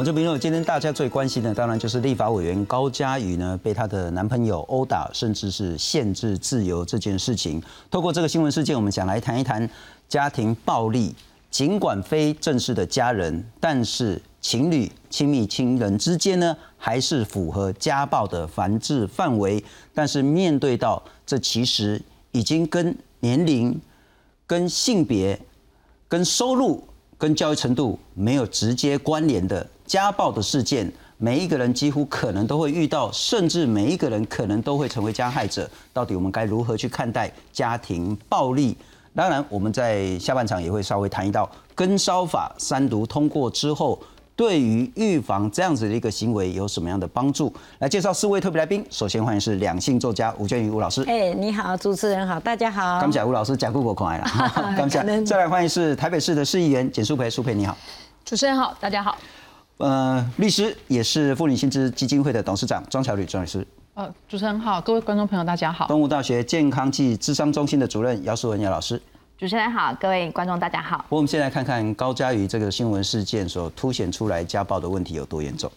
我这边呢，今天大家最关心的，当然就是立法委员高嘉瑜呢，被她的男朋友殴打，甚至是限制自由这件事情。透过这个新闻事件，我们想来谈一谈家庭暴力。尽管非正式的家人，但是情侣、亲密亲人之间呢，还是符合家暴的繁殖范围。但是面对到这，其实已经跟年龄、跟性别、跟收入、跟教育程度没有直接关联的。家暴的事件，每一个人几乎可能都会遇到，甚至每一个人可能都会成为加害者。到底我们该如何去看待家庭暴力？当然，我们在下半场也会稍微谈一道跟烧法三读通过之后，对于预防这样子的一个行为有什么样的帮助？来介绍四位特别来宾。首先欢迎是两性作家吴建宇吴老师。哎，你好，主持人好，大家好。刚才吴老师讲过我可爱了。刚才再来欢迎是台北市的市议员简淑培，淑培你好。主持人好，大家好。呃，律师也是妇女薪资基金会的董事长庄巧吕庄律师。呃，主持人好，各位观众朋友大家好。东吴大学健康暨智商中心的主任姚淑文姚老师。主持人好，各位观众大家好。我们先来看看高嘉瑜这个新闻事件所凸显出来家暴的问题有多严重。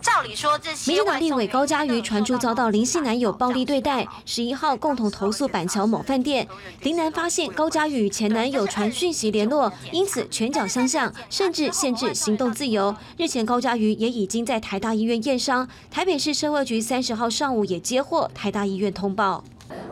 照理说，这些民进党立委高嘉瑜传出遭到林姓男友暴力对待，十一号共同投诉板桥某饭店。林男发现高嘉瑜前男友传讯息联络，因此拳脚相向，甚至限制行动自由。日前高嘉瑜也已经在台大医院验伤，台北市社会局三十号上午也接获台大医院通报。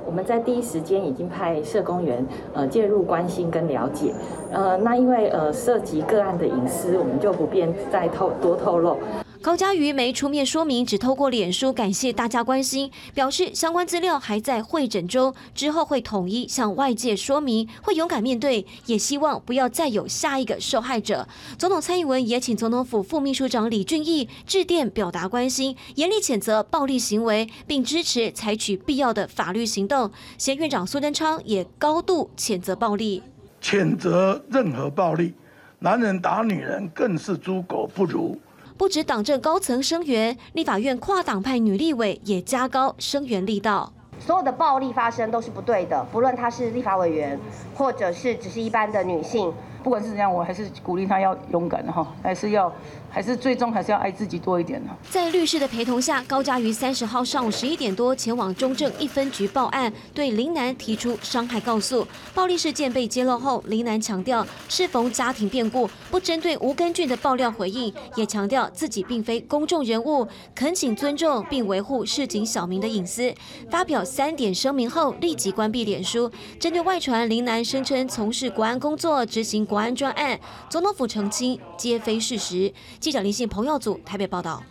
我们在第一时间已经派社工员呃介入关心跟了解，呃，那因为呃涉及个案的隐私，我们就不便再透多透露。高嘉瑜没出面说明，只透过脸书感谢大家关心，表示相关资料还在会诊中，之后会统一向外界说明，会勇敢面对，也希望不要再有下一个受害者。总统蔡英文也请总统府副秘书长李俊毅致电表达关心，严厉谴责暴力行为，并支持采取必要的法律行动。前院长苏贞昌也高度谴责暴力，谴责任何暴力，男人打女人更是猪狗不如。不止党政高层声援，立法院跨党派女立委也加高声援力道。所有的暴力发生都是不对的，不论她是立法委员，或者是只是一般的女性。不管是怎样，我还是鼓励她要勇敢的哈，还是要。还是最终还是要爱自己多一点呢。在律师的陪同下，高嘉瑜三十号上午十一点多前往中正一分局报案，对林楠提出伤害告诉。暴力事件被揭露后，林楠强调适逢家庭变故，不针对吴根俊的爆料回应，也强调自己并非公众人物，恳请尊重并维护市井小民的隐私。发表三点声明后，立即关闭脸书。针对外传林楠声称从事国安工作，执行国安专案，总统府澄清皆非事实。记者林信彭耀祖台北报道。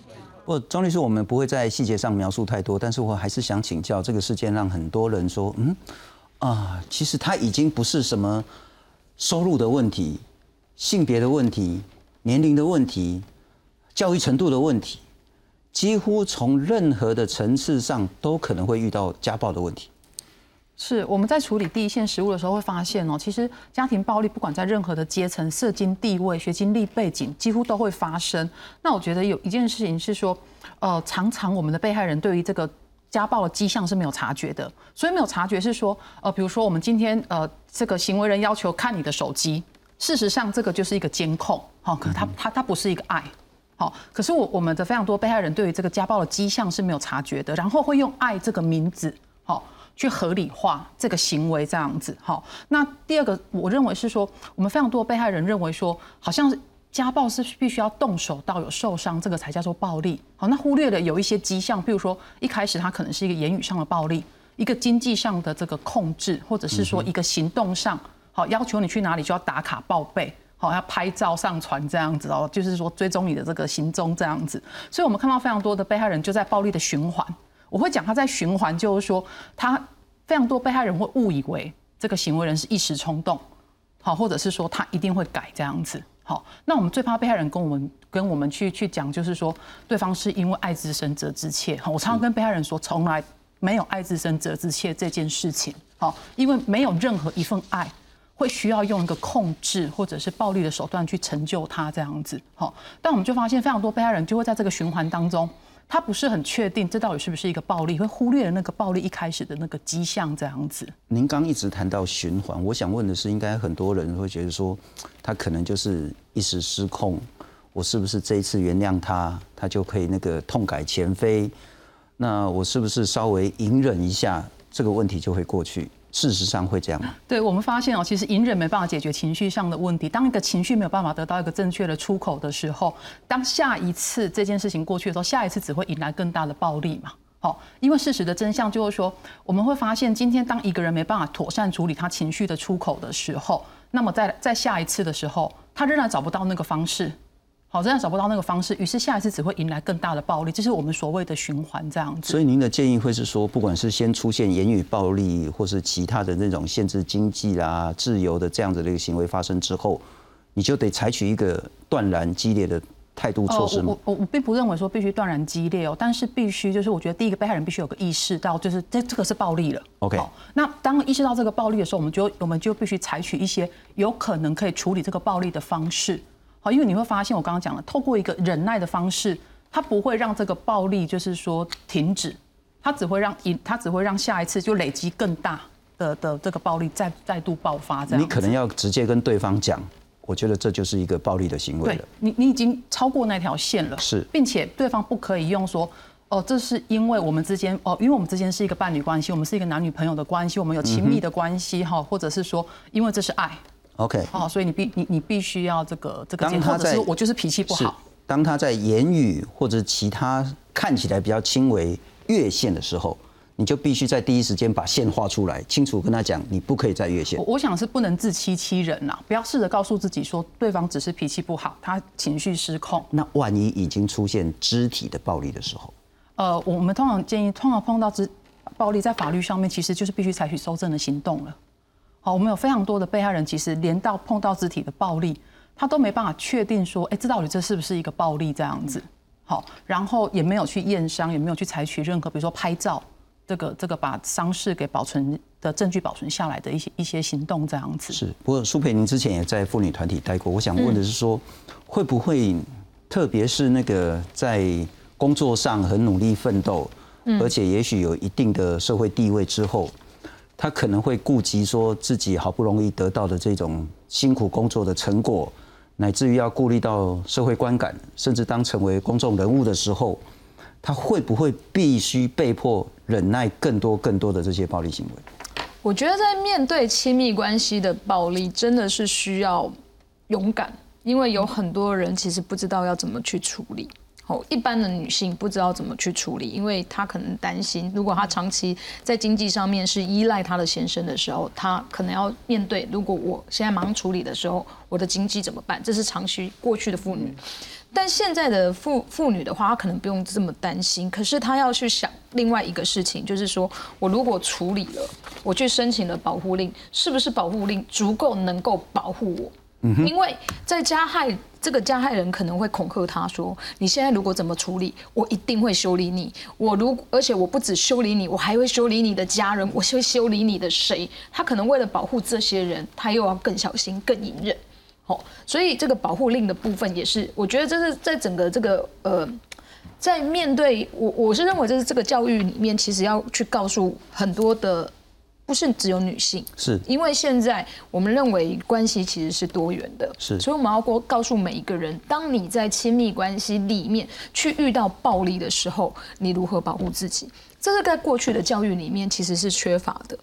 不，张律师，我们不会在细节上描述太多，但是我还是想请教，这个事件让很多人说，嗯啊，其实他已经不是什么收入的问题、性别的问题、年龄的问题、教育程度的问题，几乎从任何的层次上都可能会遇到家暴的问题。是我们在处理第一线食物的时候会发现哦，其实家庭暴力不管在任何的阶层、社经地位、学经历背景，几乎都会发生。那我觉得有一件事情是说，呃，常常我们的被害人对于这个家暴的迹象是没有察觉的。所以没有察觉是说，呃，比如说我们今天呃这个行为人要求看你的手机，事实上这个就是一个监控，好，可他他他不是一个爱，好，可是我我们的非常多被害人对于这个家暴的迹象是没有察觉的，然后会用爱这个名字，好。去合理化这个行为，这样子好。那第二个，我认为是说，我们非常多被害人认为说，好像家暴是必须要动手到有受伤，这个才叫做暴力。好，那忽略了有一些迹象，比如说一开始他可能是一个言语上的暴力，一个经济上的这个控制，或者是说一个行动上，好要求你去哪里就要打卡报备，好要拍照上传这样子哦，就是说追踪你的这个行踪这样子。所以我们看到非常多的被害人就在暴力的循环。我会讲他在循环，就是说他非常多被害人会误以为这个行为人是一时冲动，好，或者是说他一定会改这样子，好。那我们最怕被害人跟我们跟我们去去讲，就是说对方是因为爱之深责之切。好，我常常跟被害人说，从来没有爱之深责之切这件事情，好，因为没有任何一份爱会需要用一个控制或者是暴力的手段去成就他这样子，好。但我们就发现非常多被害人就会在这个循环当中。他不是很确定这到底是不是一个暴力，会忽略了那个暴力一开始的那个迹象这样子。您刚一直谈到循环，我想问的是，应该很多人会觉得说，他可能就是一时失控，我是不是这一次原谅他，他就可以那个痛改前非？那我是不是稍微隐忍一下，这个问题就会过去？事实上会这样吗？对我们发现哦，其实隐忍没办法解决情绪上的问题。当一个情绪没有办法得到一个正确的出口的时候，当下一次这件事情过去的时候，下一次只会引来更大的暴力嘛。好，因为事实的真相就是说，我们会发现，今天当一个人没办法妥善处理他情绪的出口的时候，那么在在下一次的时候，他仍然找不到那个方式。好，这样找不到那个方式，于是下一次只会迎来更大的暴力，这是我们所谓的循环这样子。所以您的建议会是说，不管是先出现言语暴力，或是其他的那种限制经济啦、自由的这样子的一个行为发生之后，你就得采取一个断然激烈的态度措施吗？我我我并不认为说必须断然激烈哦，但是必须就是我觉得第一个被害人必须有个意识到，就是这这个是暴力了。OK，那当意识到这个暴力的时候，我们就我们就必须采取一些有可能可以处理这个暴力的方式。好，因为你会发现，我刚刚讲了，透过一个忍耐的方式，它不会让这个暴力就是说停止，它只会让引，它只会让下一次就累积更大的的这个暴力再再度爆发。这样，你可能要直接跟对方讲，我觉得这就是一个暴力的行为了。你你已经超过那条线了，是，并且对方不可以用说，哦，这是因为我们之间，哦，因为我们之间是一个伴侣关系，我们是一个男女朋友的关系，我们有亲密的关系，哈，或者是说，因为这是爱。OK，哦，所以你必你你必须要这个这个，或者是我就是脾气不好。当他在言语或者其他看起来比较轻微越线的时候，你就必须在第一时间把线画出来，清楚跟他讲，你不可以再越线。我想是不能自欺欺人呐，不要试着告诉自己说对方只是脾气不好，他情绪失控。那万一已经出现肢体的暴力的时候，呃，我们通常建议，通常碰到肢暴力，在法律上面其实就是必须采取收证的行动了。好，我们有非常多的被害人，其实连到碰到肢体的暴力，他都没办法确定说，哎，这到底这是不是一个暴力这样子？好，然后也没有去验伤，也没有去采取任何，比如说拍照，这个这个把伤势给保存的证据保存下来的一些一些行动这样子。是，不过苏培，您之前也在妇女团体待过，我想问的是说，会不会特别是那个在工作上很努力奋斗，而且也许有一定的社会地位之后。他可能会顾及说自己好不容易得到的这种辛苦工作的成果，乃至于要顾虑到社会观感，甚至当成为公众人物的时候，他会不会必须被迫忍耐更多更多的这些暴力行为？我觉得在面对亲密关系的暴力，真的是需要勇敢，因为有很多人其实不知道要怎么去处理。哦，一般的女性不知道怎么去处理，因为她可能担心，如果她长期在经济上面是依赖她的先生的时候，她可能要面对，如果我现在忙处理的时候，我的经济怎么办？这是长期过去的妇女，但现在的妇妇女的话，她可能不用这么担心，可是她要去想另外一个事情，就是说我如果处理了，我去申请了保护令，是不是保护令足够能够保护我？因为在加害这个加害人可能会恐吓他说：“你现在如果怎么处理，我一定会修理你。我如而且我不止修理你，我还会修理你的家人，我会修理你的谁？他可能为了保护这些人，他又要更小心、更隐忍。好，所以这个保护令的部分也是，我觉得这是在整个这个呃，在面对我，我是认为这是这个教育里面，其实要去告诉很多的。不是只有女性，是因为现在我们认为关系其实是多元的，是，所以我们要告告诉每一个人，当你在亲密关系里面去遇到暴力的时候，你如何保护自己？这是在过去的教育里面其实是缺乏的。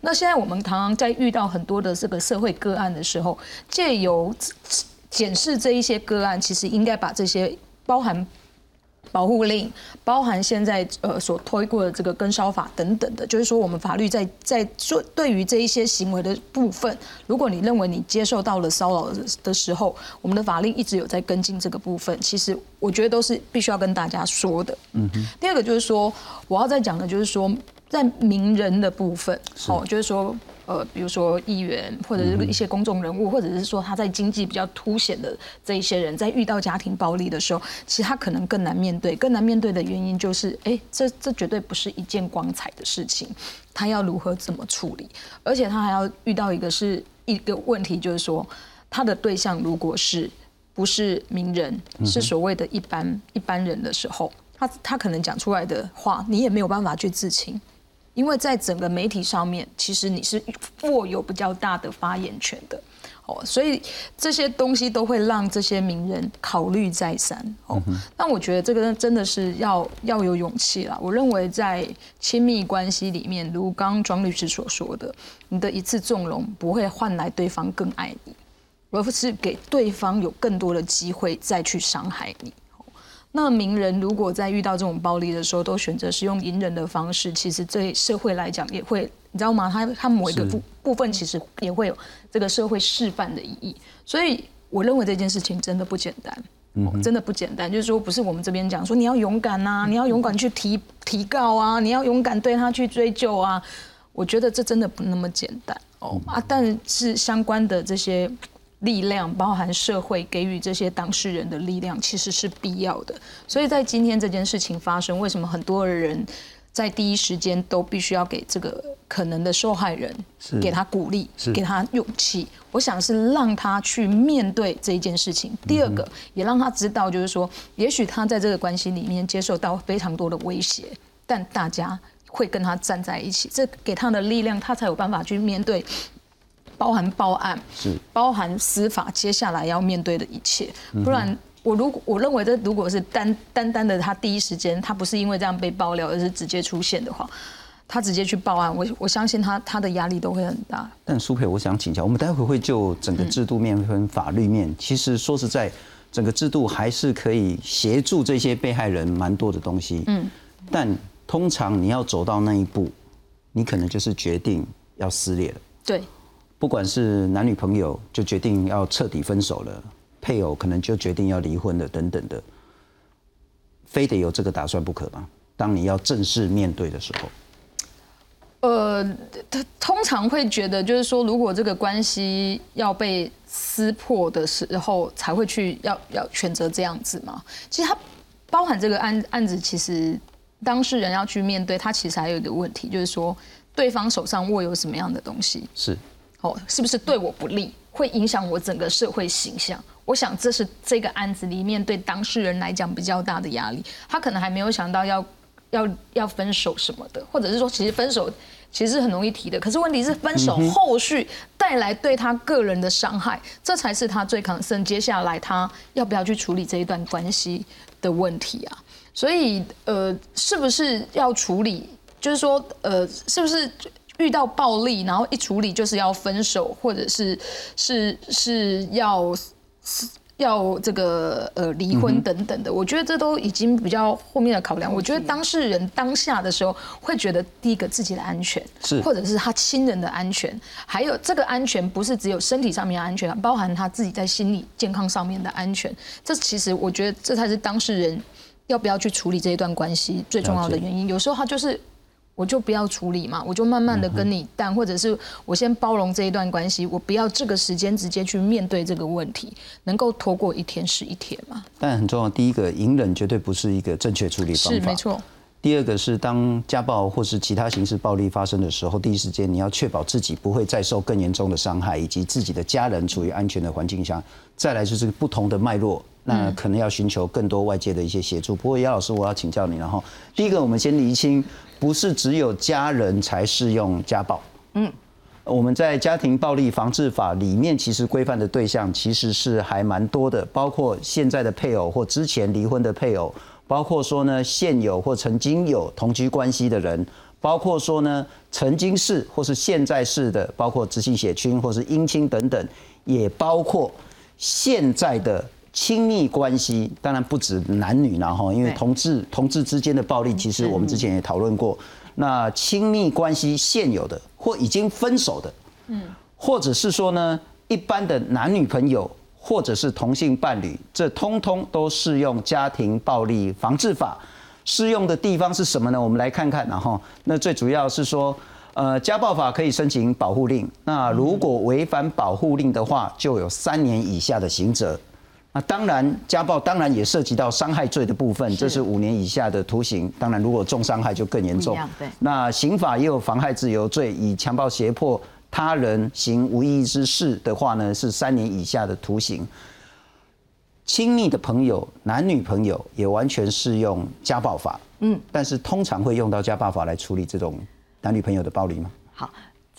那现在我们常常在遇到很多的这个社会个案的时候，借由检视这一些个案，其实应该把这些包含。保护令包含现在呃所推过的这个跟烧法等等的，就是说我们法律在在说对于这一些行为的部分，如果你认为你接受到了骚扰的时候，我们的法令一直有在跟进这个部分。其实我觉得都是必须要跟大家说的。嗯哼。第二个就是说，我要再讲的就是说，在名人的部分，哦，就是说。呃，比如说议员或者是一些公众人物，或者是说他在经济比较凸显的这一些人，在遇到家庭暴力的时候，其实他可能更难面对。更难面对的原因就是，哎，这这绝对不是一件光彩的事情，他要如何怎么处理？而且他还要遇到一个是一个问题，就是说他的对象如果是不是名人，是所谓的一般一般人的时候，他他可能讲出来的话，你也没有办法去自清。因为在整个媒体上面，其实你是握有比较大的发言权的。哦，所以这些东西都会让这些名人考虑再三。哦，那我觉得这个真的是要要有勇气啦。我认为在亲密关系里面，如刚刚庄律师所说的，你的一次纵容不会换来对方更爱你，而是给对方有更多的机会再去伤害你。那名人如果在遇到这种暴力的时候，都选择是用隐忍的方式，其实对社会来讲也会，你知道吗？他他某一个部部分其实也会有这个社会示范的意义。所以我认为这件事情真的不简单，真的不简单。就是说，不是我们这边讲说你要勇敢呐，你要勇敢去提提告啊，你要勇敢对他去追究啊。我觉得这真的不那么简单哦啊，但是相关的这些。力量包含社会给予这些当事人的力量，其实是必要的。所以在今天这件事情发生，为什么很多人在第一时间都必须要给这个可能的受害人，给他鼓励，给他勇气？我想是让他去面对这一件事情。第二个，也让他知道，就是说，也许他在这个关系里面接受到非常多的威胁，但大家会跟他站在一起，这给他的力量，他才有办法去面对。包含报案，是包含司法接下来要面对的一切，不然我如果我认为这如果是单单单的他第一时间他不是因为这样被爆料，而是直接出现的话，他直接去报案，我我相信他他的压力都会很大。但苏佩，我想请教，我们待会会就整个制度面跟法律面，其实说实在，整个制度还是可以协助这些被害人蛮多的东西。嗯，但通常你要走到那一步，你可能就是决定要撕裂了。对。不管是男女朋友，就决定要彻底分手了；配偶可能就决定要离婚了，等等的，非得有这个打算不可吗？当你要正式面对的时候，呃，他通常会觉得，就是说，如果这个关系要被撕破的时候，才会去要要选择这样子嘛。其实他包含这个案案子，其实当事人要去面对，他其实还有一个问题，就是说，对方手上握有什么样的东西是。哦，是不是对我不利，会影响我整个社会形象？我想这是这个案子里面对当事人来讲比较大的压力。他可能还没有想到要要要分手什么的，或者是说，其实分手其实很容易提的。可是问题是，分手后续带来对他个人的伤害，这才是他最抗生。接下来他要不要去处理这一段关系的问题啊？所以，呃，是不是要处理？就是说，呃，是不是？遇到暴力，然后一处理就是要分手，或者是是是要要这个呃离婚等等的，我觉得这都已经比较后面的考量。我觉得当事人当下的时候会觉得，第一个自己的安全，是或者是他亲人的安全，还有这个安全不是只有身体上面的安全，包含他自己在心理健康上面的安全。这其实我觉得这才是当事人要不要去处理这一段关系最重要的原因。有时候他就是。我就不要处理嘛，我就慢慢的跟你淡，或者是我先包容这一段关系，我不要这个时间直接去面对这个问题，能够拖过一天是一天嘛。但很重要，第一个隐忍绝对不是一个正确处理方法，是没错。第二个是当家暴或是其他形式暴力发生的时候，第一时间你要确保自己不会再受更严重的伤害，以及自己的家人处于安全的环境下。再来就是不同的脉络，那可能要寻求更多外界的一些协助。不过姚老师，我要请教你，然后第一个我们先厘清。不是只有家人才适用家暴。嗯，我们在家庭暴力防治法里面，其实规范的对象其实是还蛮多的，包括现在的配偶或之前离婚的配偶，包括说呢现有或曾经有同居关系的人，包括说呢曾经是或是现在是的，包括直系血亲或是姻亲等等，也包括现在的。亲密关系当然不止男女然后因为同志同志之间的暴力，其实我们之前也讨论过。那亲密关系现有的或已经分手的，嗯，或者是说呢，一般的男女朋友或者是同性伴侣，这通通都适用家庭暴力防治法。适用的地方是什么呢？我们来看看，然后那最主要是说，呃，家暴法可以申请保护令。那如果违反保护令的话，就有三年以下的刑责。那当然，家暴当然也涉及到伤害罪的部分，这是五年以下的徒刑。当然，如果重伤害就更严重。那刑法也有妨害自由罪，以强暴胁迫他人行无义之事的话呢，是三年以下的徒刑。亲密的朋友、男女朋友也完全适用家暴法。嗯，但是通常会用到家暴法来处理这种男女朋友的暴力吗？好。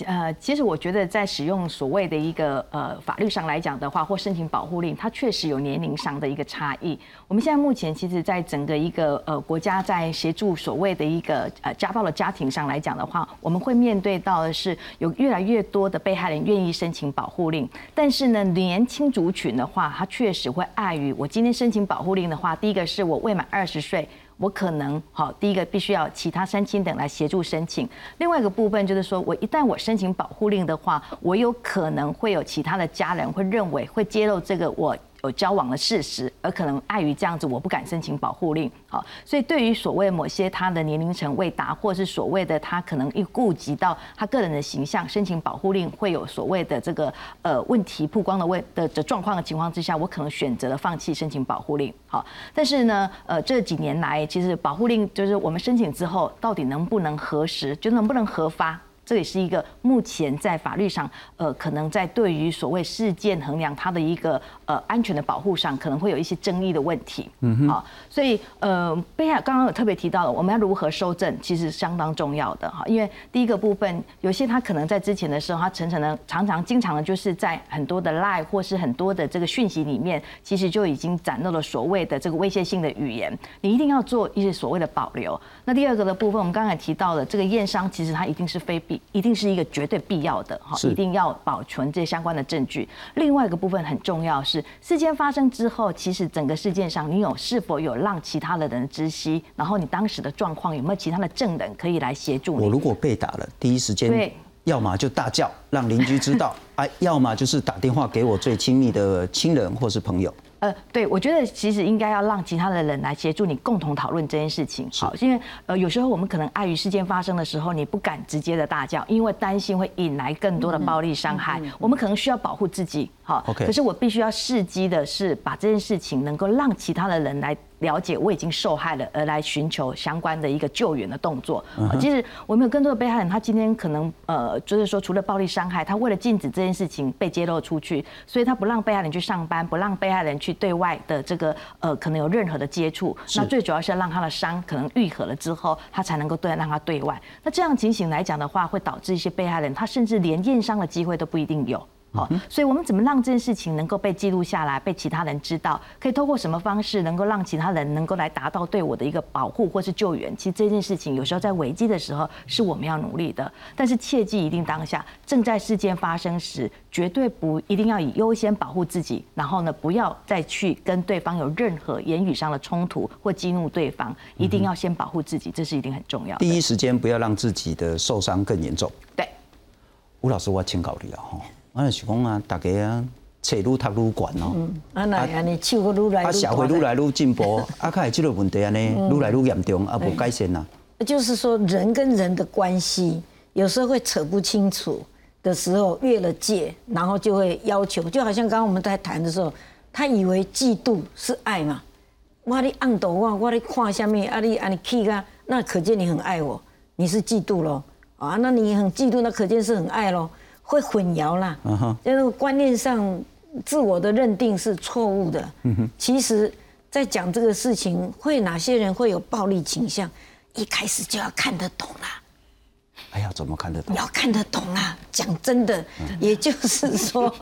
呃，其实我觉得在使用所谓的一个呃法律上来讲的话，或申请保护令，它确实有年龄上的一个差异。我们现在目前其实，在整个一个呃国家在协助所谓的一个呃家暴的家庭上来讲的话，我们会面对到的是有越来越多的被害人愿意申请保护令，但是呢，年轻族群的话，他确实会碍于我今天申请保护令的话，第一个是我未满二十岁。我可能好，第一个必须要其他三亲等来协助申请。另外一个部分就是说，我一旦我申请保护令的话，我有可能会有其他的家人会认为会揭露这个我。有交往的事实，而可能碍于这样子，我不敢申请保护令。好，所以对于所谓某些他的年龄层未达，或是所谓的他可能一顾及到他个人的形象，申请保护令会有所谓的这个呃问题曝光的问的的状况的情况之下，我可能选择了放弃申请保护令。好，但是呢，呃这几年来，其实保护令就是我们申请之后，到底能不能核实，就能不能核发？这也是一个目前在法律上，呃，可能在对于所谓事件衡量它的一个呃安全的保护上，可能会有一些争议的问题。嗯哼。好，所以呃，贝亚刚刚有特别提到了，我们要如何收证，其实相当重要的哈。因为第一个部分，有些他可能在之前的时候，他常常的常常经常的就是在很多的 lie 或是很多的这个讯息里面，其实就已经展露了所谓的这个威胁性的语言。你一定要做一些所谓的保留。那第二个的部分，我们刚才提到了这个验伤，其实它一定是非必。一定是一个绝对必要的哈，一定要保存这相关的证据。另外一个部分很重要是，事件发生之后，其实整个事件上你有是否有让其他的人知悉，然后你当时的状况有没有其他的证人可以来协助你？我如果被打了，第一时间，要么就大叫让邻居知道，哎，要么就是打电话给我最亲密的亲人或是朋友。呃，对，我觉得其实应该要让其他的人来协助你共同讨论这件事情。好，因为呃有时候我们可能碍于事件发生的时候，你不敢直接的大叫，因为担心会引来更多的暴力伤害。我们可能需要保护自己。好，可是我必须要伺机的是把这件事情能够让其他的人来。了解我已经受害了，而来寻求相关的一个救援的动作。其实我们有更多的被害人，他今天可能呃，就是说除了暴力伤害，他为了禁止这件事情被揭露出去，所以他不让被害人去上班，不让被害人去对外的这个呃，可能有任何的接触。那最主要是要让他的伤可能愈合了之后，他才能够对让他对外。那这样情形来讲的话，会导致一些被害人他甚至连验伤的机会都不一定有。好，所以我们怎么让这件事情能够被记录下来，被其他人知道？可以透过什么方式能够让其他人能够来达到对我的一个保护或是救援？其实这件事情有时候在危机的时候是我们要努力的，但是切记一定当下正在事件发生时，绝对不一定要以优先保护自己，然后呢不要再去跟对方有任何言语上的冲突或激怒对方，一定要先保护自己，这是一定很重要。第一时间不要让自己的受伤更严重。对，吴老师，我要请考虑了哈。我就是讲啊，大家啊，册愈读愈悬哦。嗯，啊那安尼手愈来愈啊，社会愈来愈进步，啊，看这个问题安尼愈来愈严重，啊，无改善呐。就是说，人跟人的关系有时候会扯不清楚的时候，越了界，然后就会要求，就好像刚刚我们在谈的时候，他以为嫉妒是爱嘛。我你按到我，我你看下面，啊你啊你气啊，那可见你很爱我，你是嫉妒咯。啊，那你很嫉妒，那可见是很爱咯。会混淆啦，就是观念上自我的认定是错误的。其实，在讲这个事情，会哪些人会有暴力倾向，一开始就要看得懂啦。哎呀，怎么看得懂？要看得懂啦。讲真的，也就是说，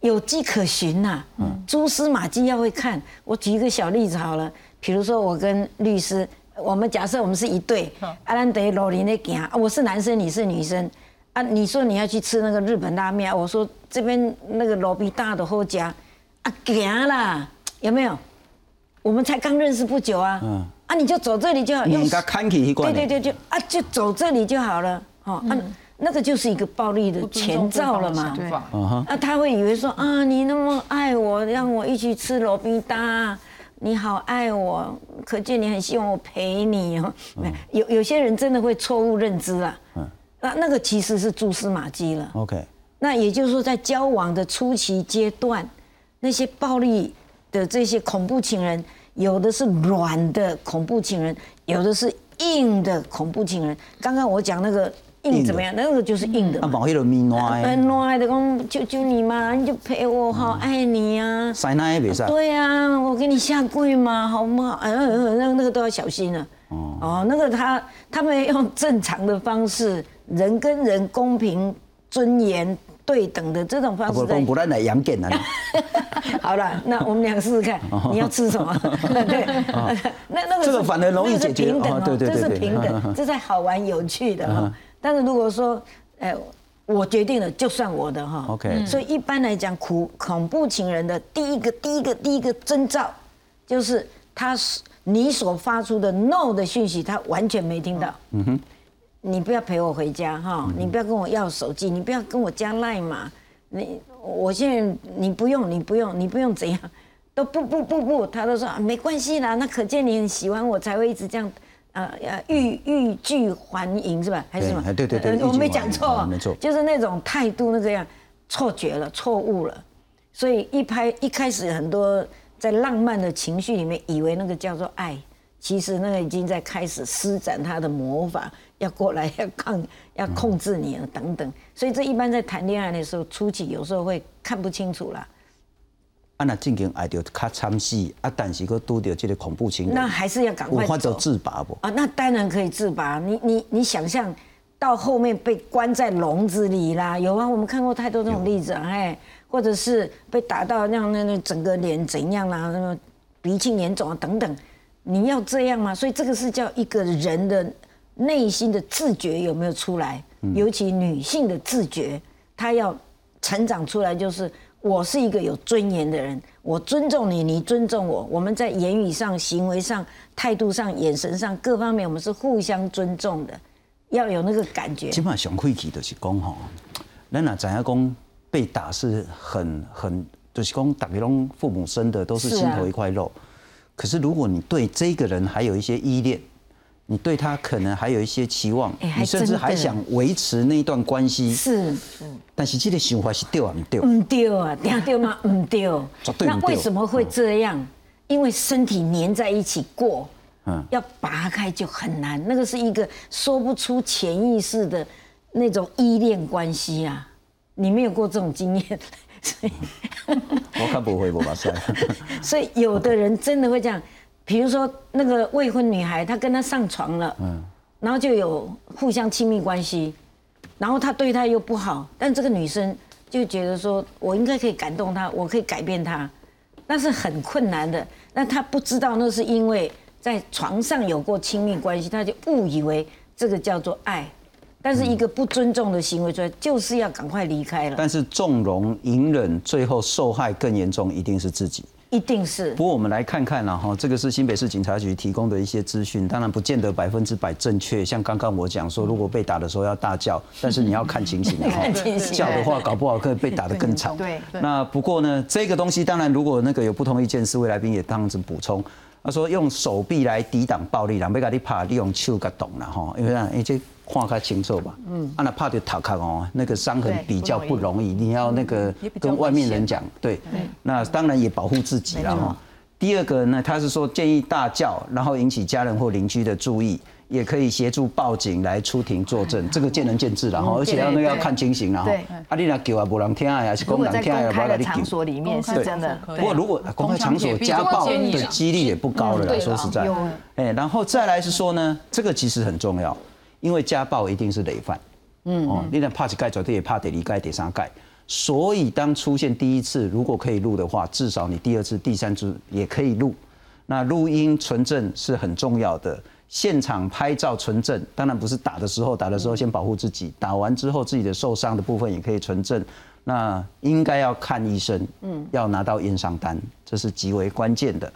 有迹可循呐。蛛丝马迹要会看。我举一个小例子好了，比如说我跟律师，我们假设我们是一对，阿兰德罗林的行，我是男生，你是女生。啊，你说你要去吃那个日本拉面，我说这边那个罗比大的后家，啊，行啦，有没有？我们才刚认识不久啊，嗯，啊，你就走这里就好，用看起对对对，就啊，就走这里就好了，哦，啊，那个就是一个暴力的前兆了嘛，对，啊，他会以为说啊，你那么爱我，让我一起吃罗比达，你好爱我，可见你很希望我陪你哦，有有些人真的会错误认知啊，嗯。那那个其实是蛛丝马迹了。OK，那也就是说，在交往的初期阶段，那些暴力的这些恐怖情人，有的是软的恐怖情人，有的是硬的恐怖情人。刚刚我讲那个硬怎么样？那个就是硬的。啊，毛一路咪暖。很暖的，讲求求你嘛，你就陪我，好爱你啊。塞奶也别塞。对啊，我给你下跪嘛，好吗？嗯，那那个都要小心了。哦。哦，那个他他们用正常的方式，人跟人公平、尊严对等的这种方式在。不然来养点啊。好了，那我们俩试试看，你要吃什么？对，那那个这个反而容易解决。平等对对对，这是平等，这是好玩有趣的哈。但是如果说，哎，我决定了，就算我的哈。OK。所以一般来讲，恐恐怖情人的第一个、第一个、第一个征兆，就是他是你所发出的 no 的讯息，他完全没听到。嗯哼。你不要陪我回家哈，你不要跟我要手机，你不要跟我加赖嘛。你我现在你不用，你不用，你不用怎样，都不不不不，他都说啊没关系啦，那可见你很喜欢我才会一直这样。呃呃，欲欲拒还迎是吧？还是什么？对对对，我没讲错，没错，就是那种态度那个样，错觉了，错误了。所以一拍一开始很多在浪漫的情绪里面，以为那个叫做爱，其实那个已经在开始施展他的魔法，要过来要抗要控制你了等等。所以这一般在谈恋爱的时候，初期有时候会看不清楚啦。啊，那正经爱着较惨死啊，但是佫拄着这个恐怖情人，那还是要赶快走自拔不？啊，那当然可以自拔。你你你想象到后面被关在笼子里啦，有啊，我们看过太多这种例子啊，哎，或者是被打到让那那整个脸怎样啦，那么鼻青脸肿啊等等，你要这样吗？所以这个是叫一个人的内心的自觉有没有出来？尤其女性的自觉，她要成长出来就是。我是一个有尊严的人，我尊重你，你尊重我。我们在言语上、行为上、态度上、眼神上各方面，我们是互相尊重的，要有那个感觉。起码上晦气就是讲吼，咱哪知影讲被打是很很，就是讲大家拢父母生的，都是心头一块肉。可是如果你对这个人还有一些依恋。你对他可能还有一些期望，你甚至还想维持那一段关系。是，但是这个想法是对啊，唔对？唔对啊，对对吗？唔对。那为什么会这样？因为身体粘在一起过，嗯，要拔开就很难。那个是一个说不出潜意识的那种依恋关系啊。你没有过这种经验，所 以我看不会，我把塞。所以有的人真的会这样。比如说那个未婚女孩，她跟他上床了，嗯，然后就有互相亲密关系，然后他对她又不好，但这个女生就觉得说，我应该可以感动他，我可以改变他，那是很困难的。那她不知道那是因为在床上有过亲密关系，她就误以为这个叫做爱，但是一个不尊重的行为出来，就是要赶快离开了。但是纵容隐忍，最后受害更严重，一定是自己。一定是。不过我们来看看了哈，这个是新北市警察局提供的一些资讯，当然不见得百分之百正确。像刚刚我讲说，如果被打的时候要大叫，但是你要看情形 哈，叫的话搞不好可以被打得更惨。对。那不过呢，这个东西当然如果那个有不同意见，四位来宾也当成补充。他说用手臂来抵挡暴力，然后被你怕利用手给懂了哈，因为啊，因为。看开清楚吧，嗯，啊那怕就头壳哦，那个伤痕比较不容易，你要那个跟外面人讲，对，那当然也保护自己了哈。第二个呢，他是说建议大叫，然后引起家人或邻居的注意，也可以协助报警来出庭作证，这个见仁见智了哈，而且要那个要看情形了哈。啊，你那叫啊，无人听啊，还是公人听啊，不要你场所里面是真的。不过如果公开场所家暴的几率也不高了，说实在，哎，然后再来是说呢，这个其实很重要。因为家暴一定是累犯，嗯，哦，你那怕起盖绝对也怕得离盖得上盖，所以当出现第一次，如果可以录的话，至少你第二次、第三次也可以录。那录音存证是很重要的，现场拍照存证，当然不是打的时候，打的时候先保护自己，打完之后自己的受伤的部分也可以存证。那应该要看医生，嗯，要拿到验伤单，这是极为关键的。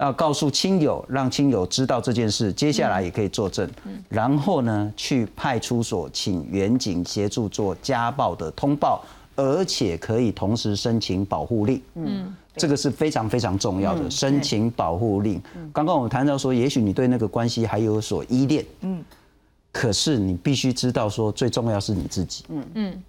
要告诉亲友，让亲友知道这件事，接下来也可以作证。然后呢，去派出所请员警协助做家暴的通报，而且可以同时申请保护令。嗯，这个是非常非常重要的，申请保护令。刚刚我们谈到说，也许你对那个关系还有所依恋。嗯，可是你必须知道说，最重要是你自己。嗯嗯，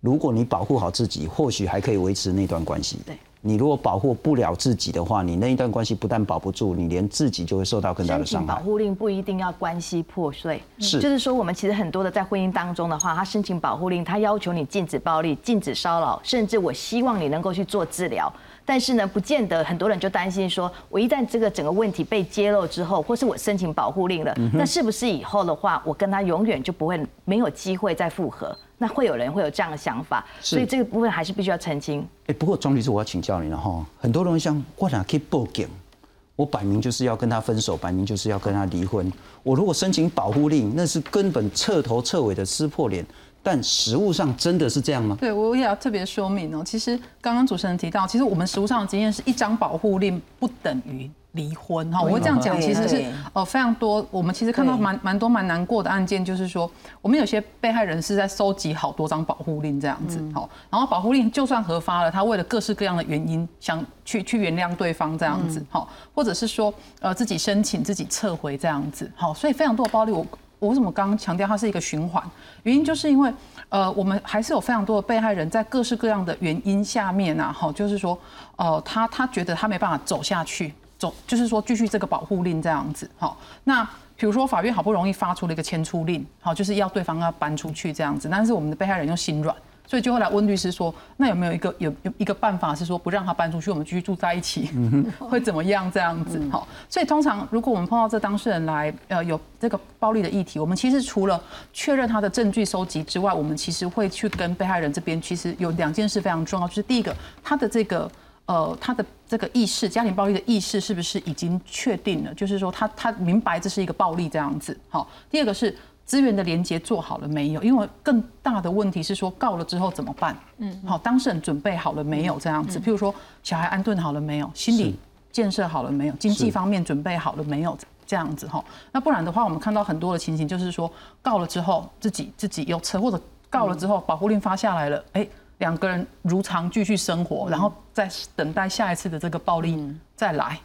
如果你保护好自己，或许还可以维持那段关系。对。你如果保护不了自己的话，你那一段关系不但保不住，你连自己就会受到更大的伤害。保护令不一定要关系破碎，是，就是说我们其实很多的在婚姻当中的话，他申请保护令，他要求你禁止暴力、禁止骚扰，甚至我希望你能够去做治疗。但是呢，不见得很多人就担心说，我一旦这个整个问题被揭露之后，或是我申请保护令了，那是不是以后的话，我跟他永远就不会没有机会再复合？那会有人会有这样的想法，所以这个部分还是必须要澄清。哎，不过庄律师，我要请教你了哈，很多人像我哪可以报警？我摆明就是要跟他分手，摆明就是要跟他离婚。我如果申请保护令，那是根本彻头彻尾的撕破脸。但实物上真的是这样吗？对，我也要特别说明哦。其实刚刚主持人提到，其实我们实物上的经验是一张保护令不等于离婚哈。我会这样讲，其实是呃非常多。我们其实看到蛮蛮多蛮难过的案件，就是说我们有些被害人是在收集好多张保护令这样子，好，然后保护令就算核发了，他为了各式各样的原因想去去原谅对方这样子，好，或者是说呃自己申请自己撤回这样子，好，所以非常多的暴力我。我为什么刚刚强调它是一个循环？原因就是因为，呃，我们还是有非常多的被害人在各式各样的原因下面啊，哈，就是说，呃，他他觉得他没办法走下去，走，就是说继续这个保护令这样子，好，那比如说法院好不容易发出了一个迁出令，好，就是要对方要搬出去这样子，但是我们的被害人又心软。所以就后来温律师说，那有没有一个有有一个办法是说不让他搬出去，我们继续住在一起，会怎么样这样子？好，所以通常如果我们碰到这当事人来，呃，有这个暴力的议题，我们其实除了确认他的证据收集之外，我们其实会去跟被害人这边，其实有两件事非常重要，就是第一个，他的这个呃，他的这个意识，家庭暴力的意识是不是已经确定了？就是说他他明白这是一个暴力这样子。好，第二个是。资源的连接做好了没有？因为更大的问题是说告了之后怎么办？嗯，好，当事人准备好了没有？这样子，譬如说小孩安顿好了没有？心理建设好了没有？经济方面准备好了没有？这样子哈，那不然的话，我们看到很多的情形就是说告了之后自己自己又撤，或者告了之后保护令发下来了，哎，两个人如常继续生活，然后再等待下一次的这个暴力再来。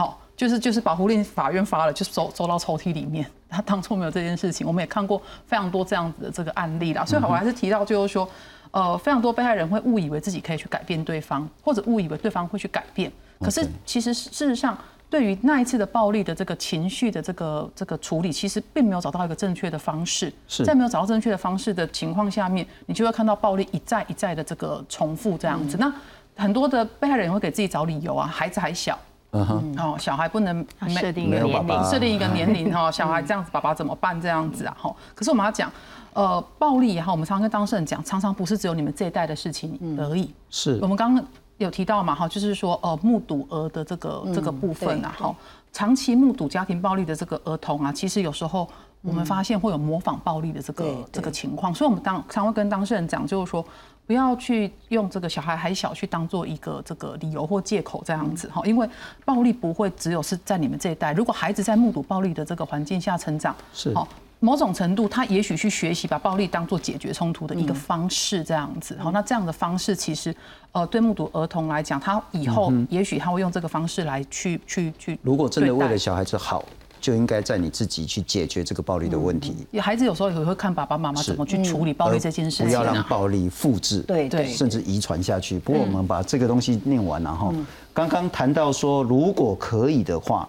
好，就是就是保护令法院发了，就收收到抽屉里面。他当初没有这件事情，我们也看过非常多这样子的这个案例啦。所以我还是提到，就是说，呃，非常多被害人会误以为自己可以去改变对方，或者误以为对方会去改变。可是其实事实上，对于那一次的暴力的这个情绪的这个这个处理，其实并没有找到一个正确的方式。是在没有找到正确的方式的情况下面，你就会看到暴力一再一再的这个重复这样子。那很多的被害人会给自己找理由啊，孩子还小。嗯哼，哦，小孩不能设定一个年龄，设定一个年龄哈，小孩这样子，爸爸怎么办？这样子啊，哈。可是我们要讲，呃，暴力也好，我们常常跟当事人讲，常常不是只有你们这一代的事情而已。是我们刚刚有提到嘛，哈，就是说，呃，目睹儿的这个这个部分啊，哈，长期目睹家庭暴力的这个儿童啊，其实有时候我们发现会有模仿暴力的这个这个情况，所以我们当常会跟当事人讲，就是说。不要去用这个小孩还小去当做一个这个理由或借口这样子哈，因为暴力不会只有是在你们这一代，如果孩子在目睹暴力的这个环境下成长，是。好某种程度他也许去学习把暴力当做解决冲突的一个方式这样子，好，那这样的方式其实呃对目睹儿童来讲，他以后也许他会用这个方式来去去去，如果真的为了小孩子好。就应该在你自己去解决这个暴力的问题。孩子有时候也会看爸爸妈妈怎么去处理暴力这件事情，不要让暴力复制，对对，甚至遗传下去。不过我们把这个东西念完，然后刚刚谈到说，如果可以的话，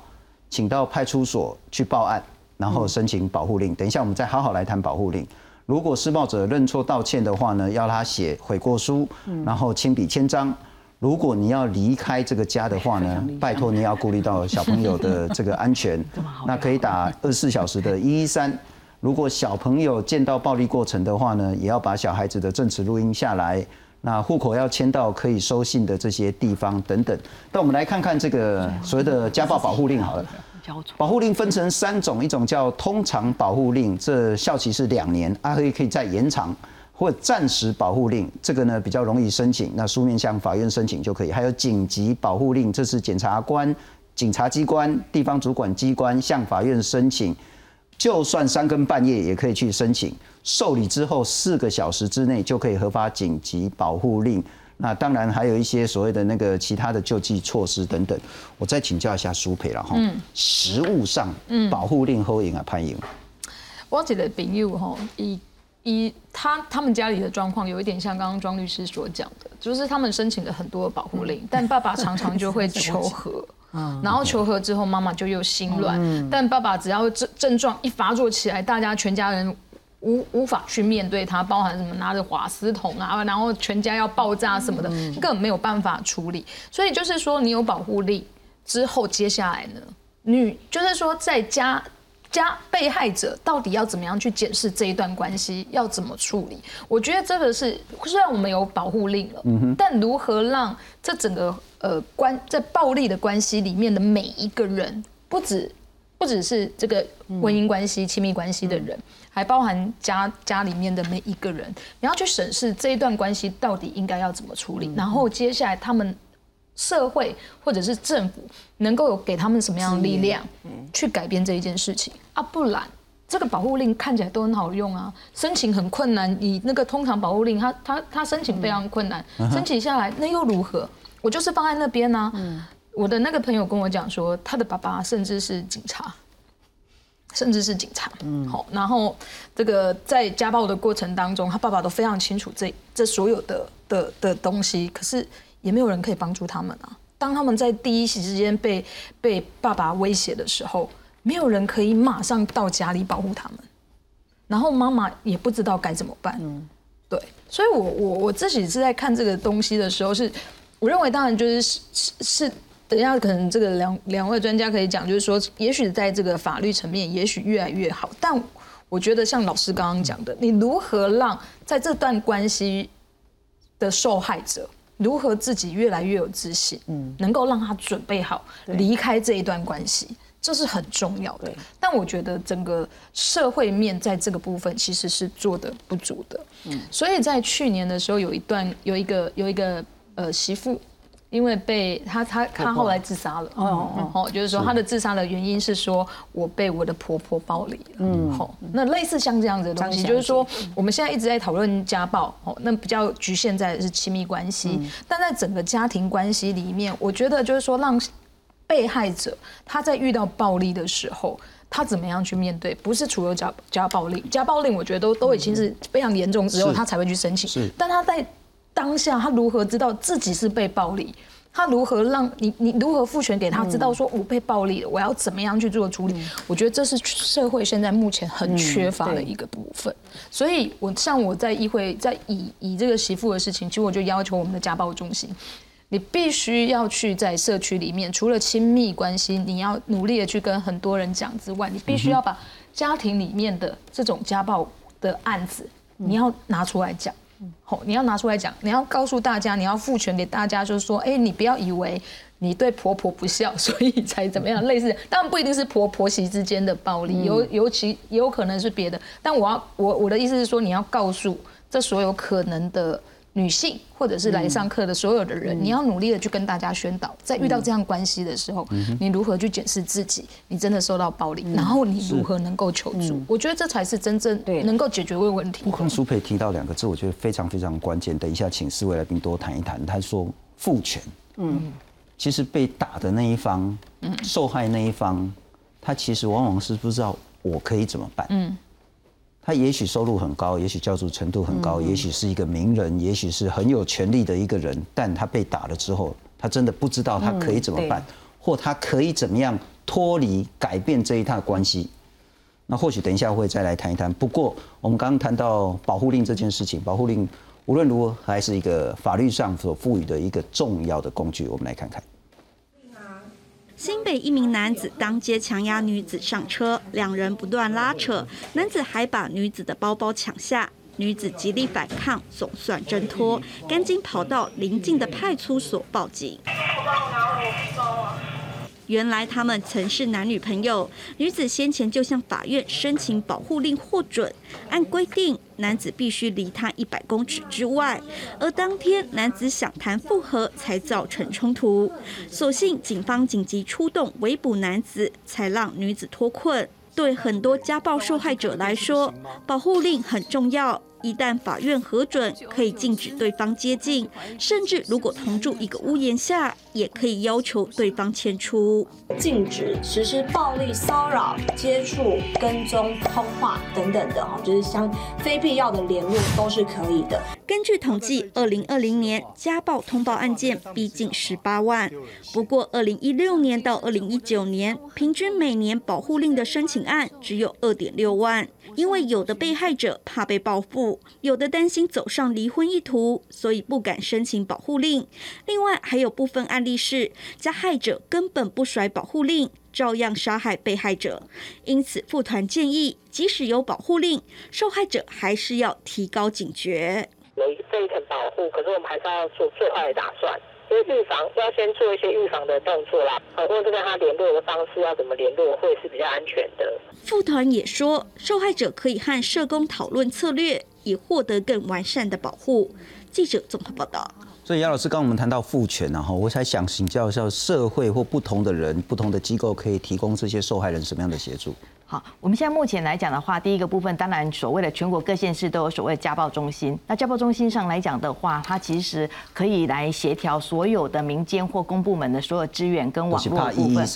请到派出所去报案，然后申请保护令。等一下我们再好好来谈保护令。如果施暴者认错道歉的话呢，要他写悔过书，然后亲笔签章。如果你要离开这个家的话呢，拜托你要顾虑到小朋友的这个安全，那可以打二十四小时的一一三。如果小朋友见到暴力过程的话呢，也要把小孩子的证词录音下来。那户口要迁到可以收信的这些地方等等。那我们来看看这个所谓的家暴保护令好了。保护令分成三种，一种叫通常保护令，这效期是两年，啊，可以可以再延长。或暂时保护令，这个呢比较容易申请，那书面向法院申请就可以。还有紧急保护令，这是检察官、警察机关、地方主管机关向法院申请，就算三更半夜也可以去申请。受理之后四个小时之内就可以核发紧急保护令。那当然还有一些所谓的那个其他的救济措施等等。我再请教一下苏培了哈，实物上保护令后影啊潘颖，我记得朋友哈以。一他他们家里的状况有一点像刚刚庄律师所讲的，就是他们申请了很多保护令，但爸爸常常就会求和，然后求和之后妈妈就又心软，但爸爸只要症症状一发作起来，大家全家人无无法去面对它，包含什么拿着瓦斯桶啊，然后全家要爆炸什么的，根本没有办法处理。所以就是说，你有保护力之后，接下来呢，女就是说在家。加被害者到底要怎么样去检视这一段关系，要怎么处理？我觉得这个是虽然我们有保护令了，但如何让这整个呃关在暴力的关系里面的每一个人，不止不只是这个婚姻关系、亲密关系的人，还包含家家里面的每一个人，你要去审视这一段关系到底应该要怎么处理，然后接下来他们。社会或者是政府能够有给他们什么样的力量，去改变这一件事情啊？不然这个保护令看起来都很好用啊，申请很困难。你那个通常保护令，他他他申请非常困难，申请下来那又如何？我就是放在那边呢。我的那个朋友跟我讲说，他的爸爸甚至是警察，甚至是警察。嗯，好，然后这个在家暴的过程当中，他爸爸都非常清楚这这所有的的的东西，可是。也没有人可以帮助他们啊！当他们在第一时之间被被爸爸威胁的时候，没有人可以马上到家里保护他们，然后妈妈也不知道该怎么办。嗯，对，所以我我我自己是在看这个东西的时候，是我认为当然就是是是，等一下可能这个两两位专家可以讲，就是说，也许在这个法律层面，也许越来越好，但我觉得像老师刚刚讲的，你如何让在这段关系的受害者。如何自己越来越有自信，嗯，能够让他准备好离开这一段关系，这是很重要的。但我觉得整个社会面在这个部分其实是做的不足的，嗯，所以在去年的时候有一段有一个有一个呃媳妇。因为被他他他后来自杀了。哦哦，就是说他的自杀的原因是说我被我的婆婆暴力了，嗯，好，那类似像这样子的东西，就是说我们现在一直在讨论家暴，哦，那比较局限在是亲密关系，但在整个家庭关系里面，我觉得就是说让被害者他在遇到暴力的时候，他怎么样去面对？不是除了家家暴令，家暴令我觉得都都已经是非常严重之后，他才会去申请，是，但他在。当下他如何知道自己是被暴力？他如何让你你如何赋权给他知道说我被暴力了，我要怎么样去做处理？我觉得这是社会现在目前很缺乏的一个部分。所以，我像我在议会，在以以这个媳妇的事情，其实我就要求我们的家暴中心，你必须要去在社区里面，除了亲密关系，你要努力的去跟很多人讲之外，你必须要把家庭里面的这种家暴的案子，你要拿出来讲。好，你要拿出来讲，你要告诉大家，你要赋权给大家，就是说，哎，你不要以为你对婆婆不孝，所以才怎么样，类似，当然不一定是婆婆媳之间的暴力，尤尤其也有可能是别的。但我要我我的意思是说，你要告诉这所有可能的。女性或者是来上课的所有的人，你要努力的去跟大家宣导，在遇到这样关系的时候，你如何去检视自己，你真的受到暴力，然后你如何能够求助？我觉得这才是真正能够解决问问题。刚苏培提到两个字，我觉得非常非常关键。等一下，请四位来宾多谈一谈。他说父权，嗯，其实被打的那一方，嗯，受害那一方，他其实往往是不知道我可以怎么办，嗯。他也许收入很高，也许教育程度很高，也许是一个名人，也许是很有权力的一个人，但他被打了之后，他真的不知道他可以怎么办，或他可以怎么样脱离、改变这一套关系。那或许等一下会再来谈一谈。不过我们刚刚谈到保护令这件事情，保护令无论如何还是一个法律上所赋予的一个重要的工具。我们来看看。新北一名男子当街强压女子上车，两人不断拉扯，男子还把女子的包包抢下，女子极力反抗，总算挣脱，赶紧跑到邻近的派出所报警。原来他们曾是男女朋友，女子先前就向法院申请保护令获准，按规定男子必须离她一百公尺之外，而当天男子想谈复合，才造成冲突。所幸警方紧急出动围捕男子，才让女子脱困。对很多家暴受害者来说，保护令很重要。一旦法院核准，可以禁止对方接近，甚至如果同住一个屋檐下，也可以要求对方迁出。禁止实施暴力骚扰、接触、跟踪、通话等等的哈，就是相非必要的联络都是可以的。根据统计，二零二零年家暴通报案件逼近十八万，不过二零一六年到二零一九年，平均每年保护令的申请案只有二点六万。因为有的被害者怕被报复，有的担心走上离婚一途，所以不敢申请保护令。另外，还有部分案例是加害者根本不甩保护令，照样杀害被害者。因此，副团建议，即使有保护令，受害者还是要提高警觉。有这一层保护，可是我们还是要做最坏的打算。因为预防要先做一些预防的动作啦，或者是跟他联络的方式要怎么联络会是比较安全的。副团也说，受害者可以和社工讨论策略，以获得更完善的保护。记者综合报道。所以姚老师，刚我们谈到父权，然后我才想请教一下，社会或不同的人、不同的机构可以提供这些受害人什么样的协助？好，我们现在目前来讲的话，第一个部分当然所谓的全国各县市都有所谓的家暴中心。那家暴中心上来讲的话，它其实可以来协调所有的民间或公部门的所有资源跟网络部分。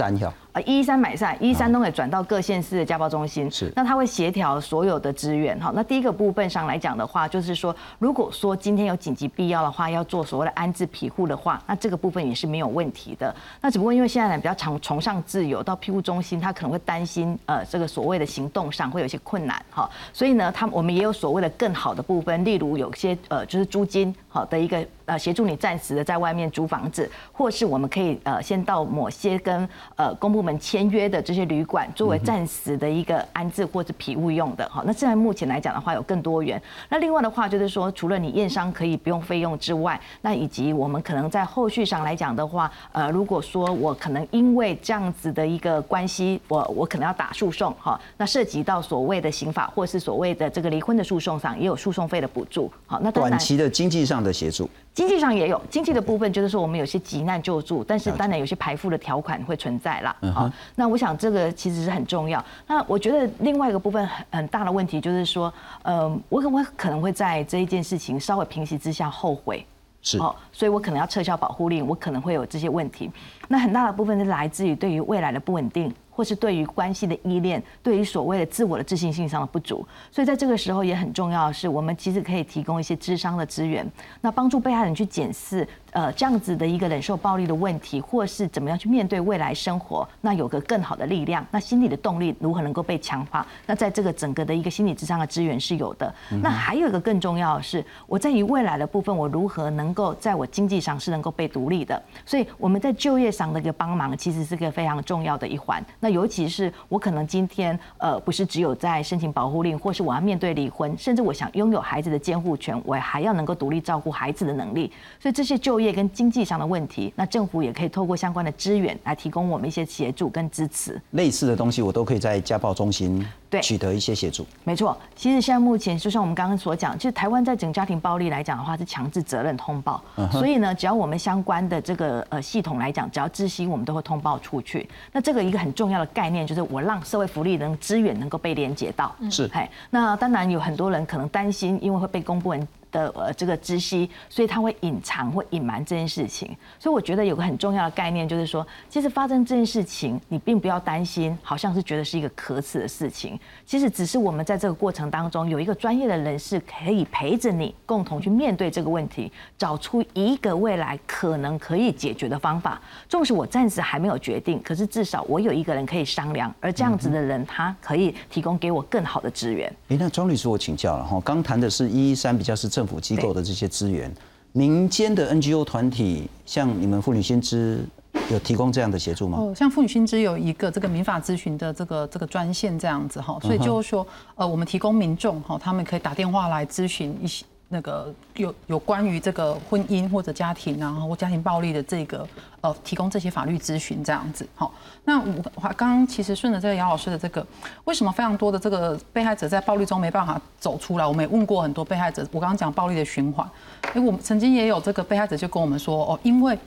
啊，一三买菜，一三都可以转到各县市的家暴中心。是，那他会协调所有的资源。哈，那第一个部分上来讲的话，就是说，如果说今天有紧急必要的话，要做所谓的安置庇护的话，那这个部分也是没有问题的。那只不过因为现在人比较常崇尚自由，到庇护中心他可能会担心，呃，这个所谓的行动上会有一些困难。哈，所以呢，他我们也有所谓的更好的部分，例如有些呃，就是租金好的一个。呃，协助你暂时的在外面租房子，或是我们可以呃先到某些跟呃公部门签约的这些旅馆，作为暂时的一个安置或者庇护用的。好，那现在目前来讲的话，有更多元。那另外的话，就是说除了你验伤可以不用费用之外，那以及我们可能在后续上来讲的话，呃，如果说我可能因为这样子的一个关系，我我可能要打诉讼哈，那涉及到所谓的刑法或是所谓的这个离婚的诉讼上，也有诉讼费的补助。好，那短期的经济上的协助。经济上也有经济的部分，就是说我们有些急难救助，但是当然有些排付的条款会存在啦。啊，那我想这个其实是很重要。那我觉得另外一个部分很很大的问题就是说，嗯，我可我可能会在这一件事情稍微平息之下后悔，是哦，所以我可能要撤销保护令，我可能会有这些问题。那很大的部分是来自于对于未来的不稳定。或是对于关系的依恋，对于所谓的自我的自信心上的不足，所以在这个时候也很重要的是，我们其实可以提供一些智商的资源，那帮助被害人去检视。呃，这样子的一个忍受暴力的问题，或是怎么样去面对未来生活，那有个更好的力量，那心理的动力如何能够被强化？那在这个整个的一个心理智商的资源是有的。那还有一个更重要的是，我在于未来的部分，我如何能够在我经济上是能够被独立的？所以我们在就业上的一个帮忙，其实是个非常重要的一环。那尤其是我可能今天呃，不是只有在申请保护令，或是我要面对离婚，甚至我想拥有孩子的监护权，我还要能够独立照顾孩子的能力。所以这些就业。跟经济上的问题，那政府也可以透过相关的资源来提供我们一些协助跟支持。类似的东西，我都可以在家暴中心对取得一些协助。没错，其实现在目前就像我们刚刚所讲，其实台湾在整家庭暴力来讲的话是强制责任通报，所以呢，只要我们相关的这个呃系统来讲，只要知悉，我们都会通报出去。那这个一个很重要的概念就是我让社会福利能资源能够被连接到。是，哎，那当然有很多人可能担心，因为会被公布人。的呃这个知悉，所以他会隐藏或隐瞒这件事情。所以我觉得有个很重要的概念，就是说，其实发生这件事情，你并不要担心，好像是觉得是一个可耻的事情。其实只是我们在这个过程当中，有一个专业的人士可以陪着你，共同去面对这个问题，找出一个未来可能可以解决的方法。纵使我暂时还没有决定，可是至少我有一个人可以商量，而这样子的人，他可以提供给我更好的资源。哎，那庄律师，我请教了哈，刚谈的是一一三比较是政府机构的这些资源，民间的 NGO 团体，像你们妇女先知有提供这样的协助吗？哦，像妇女先知有一个这个民法咨询的这个这个专线这样子哈，所以就是说，呃，我们提供民众哈，他们可以打电话来咨询一些。那个有有关于这个婚姻或者家庭啊，或家庭暴力的这个呃，提供这些法律咨询这样子。好，那我刚刚其实顺着这个姚老师的这个，为什么非常多的这个被害者在暴力中没办法走出来？我们也问过很多被害者，我刚刚讲暴力的循环，哎，我们曾经也有这个被害者就跟我们说，哦，因为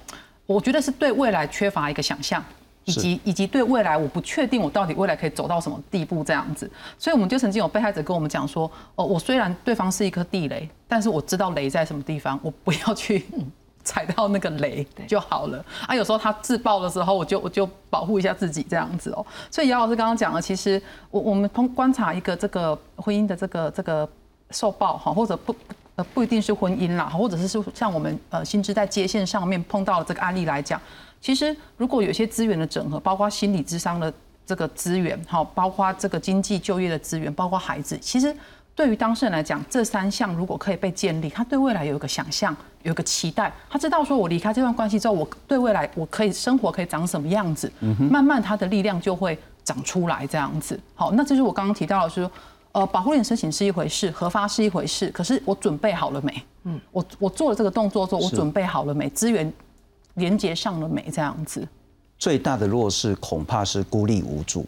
我觉得是对未来缺乏一个想象。以及以及对未来我不确定我到底未来可以走到什么地步这样子，所以我们就曾经有被害者跟我们讲说，哦，我虽然对方是一颗地雷，但是我知道雷在什么地方，我不要去 踩到那个雷就好了。啊，有时候他自爆的时候，我就我就保护一下自己这样子哦。所以姚老师刚刚讲了，其实我我们通观察一个这个婚姻的这个这个受暴哈，或者不呃不一定是婚姻啦，或者是是像我们呃新知在接线上面碰到的这个案例来讲，其实如果有些资源的整合，包括心理智商的这个资源，好，包括这个经济就业的资源，包括孩子，其实。对于当事人来讲，这三项如果可以被建立，他对未来有一个想象，有一个期待，他知道说我离开这段关系之后，我对未来我可以生活可以长什么样子，慢慢他的力量就会长出来这样子。好，那这是我刚刚提到的是，呃，保护令申请是一回事，核发是一回事，可是我准备好了没？嗯，我我做了这个动作之后，我准备好了没？资源连接上了没？这样子。最大的弱势恐怕是孤立无助。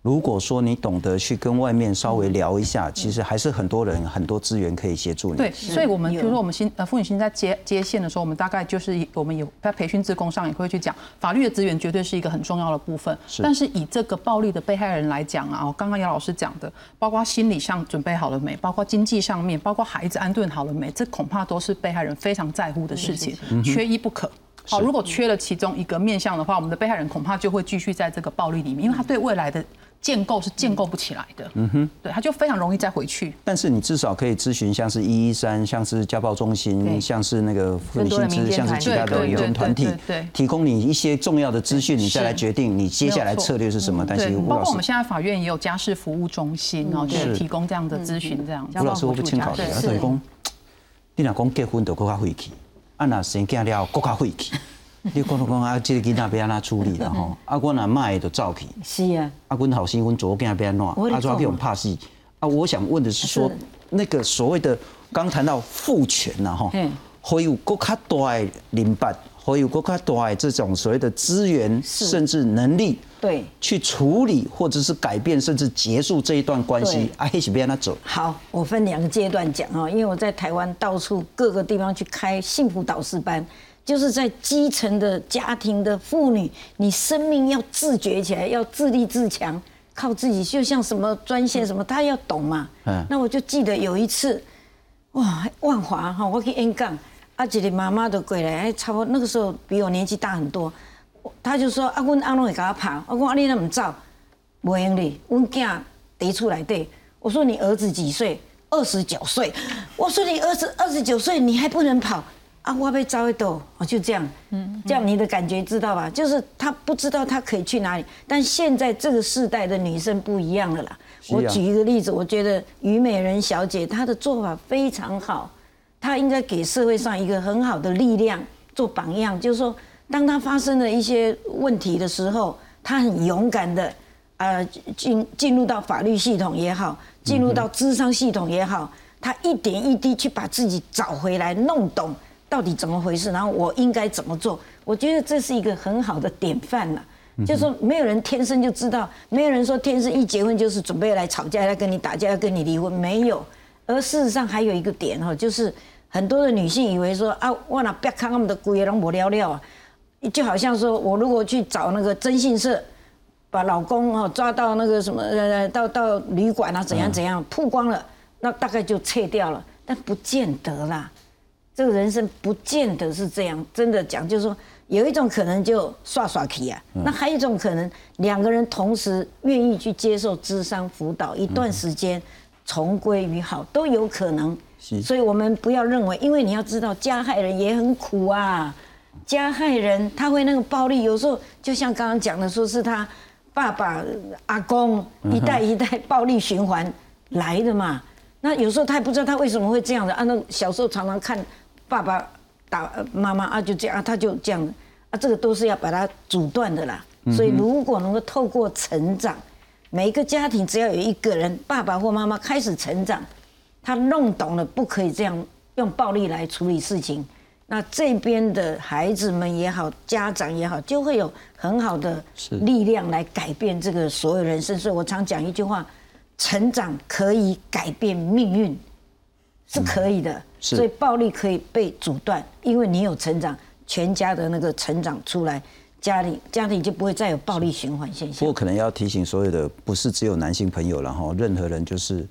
如果说你懂得去跟外面稍微聊一下，其实还是很多人很多资源可以协助你。对，所以我们比如说我们新呃妇女新在接接线的时候，我们大概就是我们有在培训职工上也会去讲，法律的资源绝对是一个很重要的部分。但是以这个暴力的被害人来讲啊，刚刚姚老师讲的，包括心理上准备好了没，包括经济上面，包括孩子安顿好了没，这恐怕都是被害人非常在乎的事情，缺一不可。好，如果缺了其中一个面向的话，我们的被害人恐怕就会继续在这个暴力里面，因为他对未来的。建构是建构不起来的，嗯哼，对，他就非常容易再回去。但是你至少可以咨询，像是一一三，像是家暴中心，像是那个妇女薪资，像是其他的民间团体，对，提供你一些重要的资讯，你再来决定你接下来策略是什么。但是，包括我们现在法院也有家事服务中心然后，就是提供这样的咨询，这样。吴老师，我不清考的，他等于讲，你若讲结婚就更加晦气，啊，那生囝了更加晦气。你讲讲啊，这个囡仔要安怎处理啦吼？啊，我若卖就走去。是啊。啊，阮后生阮左囝要安怎？啊，怎去用拍死？啊，我想问的是说，那个所谓的刚谈到父权呐吼，会有更加大的领办，会有更加大的这种所谓的资源，甚至能力，对，去处理或者是改变，甚至结束这一段关系。啊，还是别让他走。好，我分两个阶段讲哈，因为我在台湾到处各个地方去开幸福导师班。就是在基层的家庭的妇女，你生命要自觉起来，要自立自强，靠自己。就像什么专线什么，他要懂嘛。嗯。那我就记得有一次，哇，万华哈，我去 N 杠，阿姐的妈妈都过来，哎，差不多那个时候比我年纪大很多。他就说：“啊，阮阿龙会给他跑。”我讲：“阿你那么早，不用哩，我囝提出来对。”我说：“你儿子几岁？二十九岁。”我说：“你儿子二十九岁，你还不能跑？”啊，我被招一斗，我就这样，嗯，这样你的感觉知道吧？就是他不知道他可以去哪里，但现在这个世代的女生不一样了啦。我举一个例子，我觉得虞美人小姐她的做法非常好，她应该给社会上一个很好的力量做榜样。就是说，当他发生了一些问题的时候，他很勇敢的，呃，进进入到法律系统也好，进入到智商系统也好，他一点一滴去把自己找回来，弄懂。到底怎么回事？然后我应该怎么做？我觉得这是一个很好的典范了。就说没有人天生就知道，没有人说天生一结婚就是准备来吵架、要跟你打架、要跟你离婚，没有。而事实上还有一个点哈，就是很多的女性以为说啊，我那不要看他们的鬼也让我聊聊啊，就好像说我如果去找那个征信社，把老公哦抓到那个什么呃到到旅馆啊怎样怎样曝光了，那大概就撤掉了，但不见得啦。这个人生不见得是这样，真的讲就是说，有一种可能就耍耍气啊，那还有一种可能，两个人同时愿意去接受智商辅导一段时间，重归于好都有可能。所以我们不要认为，因为你要知道加害人也很苦啊，加害人他会那个暴力，有时候就像刚刚讲的，说是他爸爸、阿公一代一代暴力循环来的嘛。那有时候他也不知道他为什么会这样的啊，那小时候常常看。爸爸打妈妈啊，就这样啊，他就这样啊，这个都是要把它阻断的啦。所以如果能够透过成长，每一个家庭只要有一个人，爸爸或妈妈开始成长，他弄懂了不可以这样用暴力来处理事情，那这边的孩子们也好，家长也好，就会有很好的力量来改变这个所有人生。所以我常讲一句话：成长可以改变命运，是可以的。所以暴力可以被阻断，因为你有成长，全家的那个成长出来，家里家里就不会再有暴力循环现象。不过可能要提醒所有的，不是只有男性朋友，然后任何人就是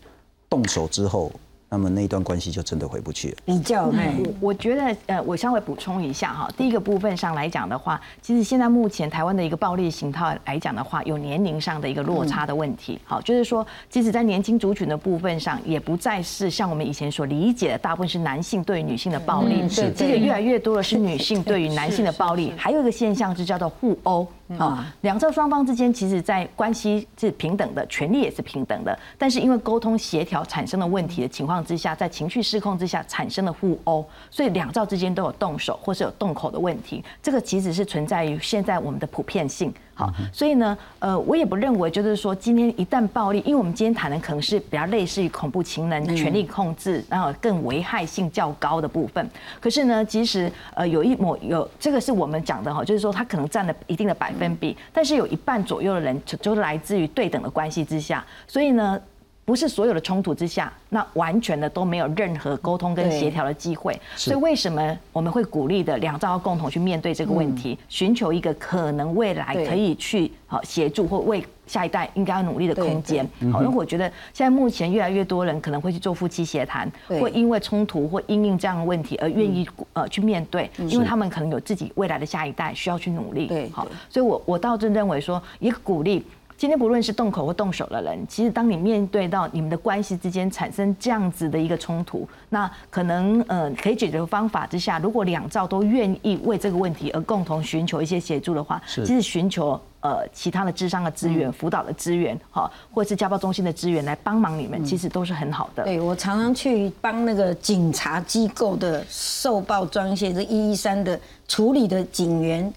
动手之后。那么那一段关系就真的回不去了。比较，我我觉得，呃，我稍微补充一下哈。第一个部分上来讲的话，其实现在目前台湾的一个暴力形态来讲的话，有年龄上的一个落差的问题。好，就是说，即使在年轻族群的部分上，也不再是像我们以前所理解的，大部分是男性对女性的暴力。是，这个越来越多的是女性对于男性的暴力。还有一个现象就叫做互殴。啊，两侧双方之间其实，在关系是平等的，权利也是平等的。但是因为沟通协调产生了问题的情况之下，在情绪失控之下产生了互殴，所以两造之间都有动手或是有动口的问题。这个其实是存在于现在我们的普遍性。好，所以呢，呃，我也不认为就是说今天一旦暴力，因为我们今天谈的可能是比较类似于恐怖情人、权力控制，然后更危害性较高的部分。可是呢，其实呃有一抹有这个是我们讲的哈，就是说他可能占了一定的百分比，但是有一半左右的人就就来自于对等的关系之下，所以呢。不是所有的冲突之下，那完全的都没有任何沟通跟协调的机会。所以为什么我们会鼓励的两造要共同去面对这个问题，寻求一个可能未来可以去好协助或为下一代应该要努力的空间。好，因为我觉得现在目前越来越多人可能会去做夫妻协谈，会因为冲突或因应这样的问题而愿意呃去面对，因为他们可能有自己未来的下一代需要去努力。对，好，所以我我倒是认为说一个鼓励。今天不论是动口或动手的人，其实当你面对到你们的关系之间产生这样子的一个冲突，那可能呃可以解决的方法之下，如果两造都愿意为这个问题而共同寻求一些协助的话，其实寻求呃其他的智商的资源、辅导的资源，哈，或者是家暴中心的资源来帮忙你们，其实都是很好的。对我常常去帮那个警察机构的受暴专线这一一三的处理的警员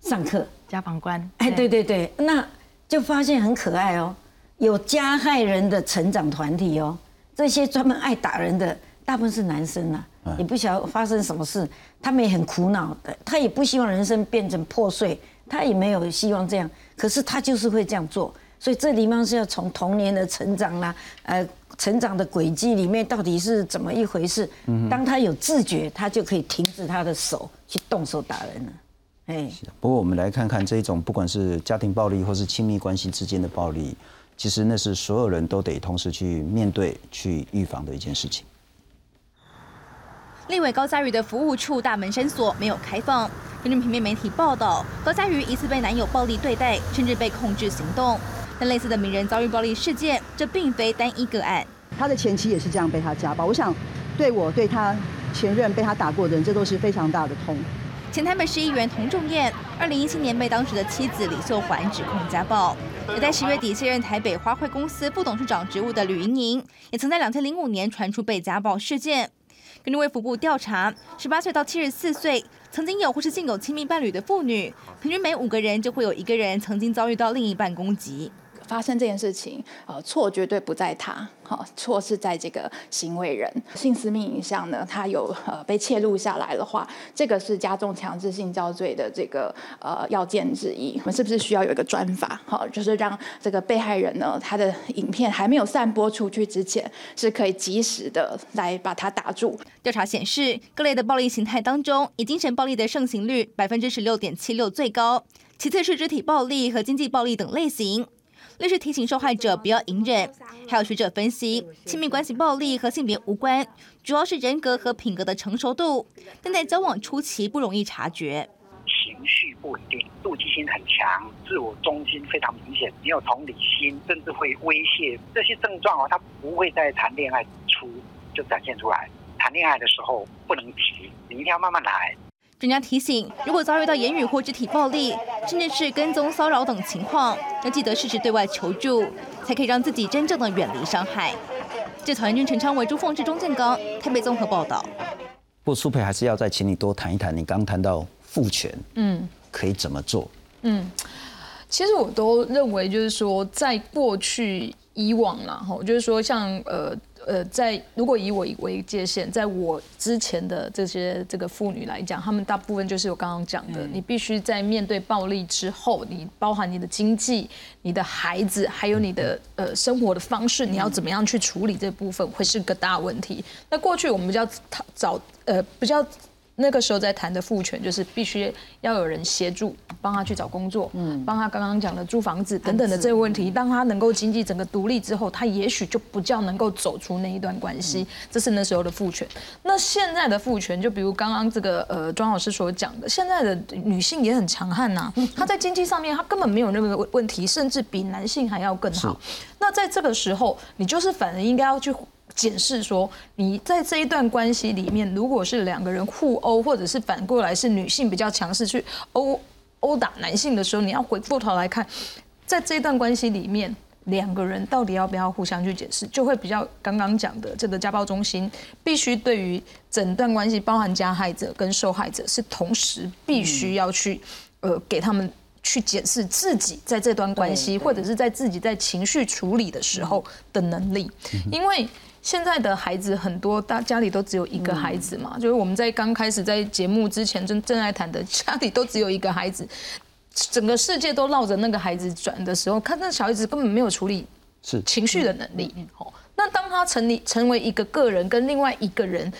上课，家访官。哎，对对对，那。就发现很可爱哦，有加害人的成长团体哦，这些专门爱打人的大部分是男生呐，也不晓得发生什么事，他们也很苦恼的，他也不希望人生变成破碎，他也没有希望这样，可是他就是会这样做，所以这地方是要从童年的成长啦，呃，成长的轨迹里面到底是怎么一回事，当他有自觉，他就可以停止他的手去动手打人了。哎，不过我们来看看这种，不管是家庭暴力或是亲密关系之间的暴力，其实那是所有人都得同时去面对、去预防的一件事情。立委高嘉瑜的服务处大门深锁，没有开放。根据平面媒体报道，高嘉瑜疑似被男友暴力对待，甚至被控制行动。但类似的名人遭遇暴力事件，这并非单一个案。他的前妻也是这样被他家暴。我想，对我对他前任被他打过的人，这都是非常大的痛。前台北市议员童仲彦，二零一七年被当时的妻子李秀环指控家暴。而在十月底卸任台北花卉公司副董事长职务的吕莹莹，也曾在两千零五年传出被家暴事件。根据卫福部调查，十八岁到七十四岁曾经有或是现有亲密伴侣的妇女，平均每五个人就会有一个人曾经遭遇到另一半攻击。发生这件事情，呃，错绝对不在他，好，错是在这个行为人。性私密影像呢，他有呃被窃录下来的话，这个是加重强制性交罪的这个呃要件之一。我们是不是需要有一个专法，好，就是让这个被害人呢，他的影片还没有散播出去之前，是可以及时的来把它打住。调查显示，各类的暴力形态当中，以精神暴力的盛行率百分之十六点七六最高，其次是肢体暴力和经济暴力等类型。律师提醒受害者不要隐忍，还有学者分析，亲密关系暴力和性别无关，主要是人格和品格的成熟度，但在交往初期不容易察觉。情绪不稳定，妒忌心很强，自我中心非常明显，没有同理心，甚至会威胁，这些症状哦，他不会在谈恋爱初就展现出来，谈恋爱的时候不能急，你一定要慢慢来。专家提醒，如果遭遇到言语或肢体暴力，甚至是跟踪骚扰等情况，要记得适时对外求助，才可以让自己真正的远离伤害。这草原军陈昌伟、朱凤志、钟建刚台北综合报道。不过苏培还是要再请你多谈一谈，你刚谈到父权，嗯，可以怎么做？嗯，其实我都认为，就是说在过去以往啦，哈，就是说像呃。呃，在如果以我为界限，在我之前的这些这个妇女来讲，她们大部分就是我刚刚讲的，你必须在面对暴力之后，你包含你的经济、你的孩子，还有你的呃生活的方式，你要怎么样去处理这部分，会是个大问题。那过去我们比较早呃比较那个时候在谈的父权，就是必须要有人协助，帮他去找工作，嗯，帮他刚刚讲的租房子等等的这个问题。当他能够经济整个独立之后，他也许就不叫能够走出那一段关系。这是那时候的父权。那现在的父权，就比如刚刚这个呃庄老师所讲的，现在的女性也很强悍呐，她在经济上面她根本没有那个问题，甚至比男性还要更好。那在这个时候，你就是反而应该要去。检视说，你在这一段关系里面，如果是两个人互殴，或者是反过来是女性比较强势去殴殴打男性的时候，你要回过头来看，在这一段关系里面，两个人到底要不要互相去解释，就会比较刚刚讲的这个家暴中心必须对于整段关系，包含加害者跟受害者，是同时必须要去呃给他们去解释自己在这段关系，或者是在自己在情绪处理的时候的能力，因为。现在的孩子很多，大家里都只有一个孩子嘛，就是我们在刚开始在节目之前正正在谈的，家里都只有一个孩子，整个世界都绕着那个孩子转的时候，看那小孩子根本没有处理是。情绪的能力。哦，那当他成立成为一个个人，跟另外一个人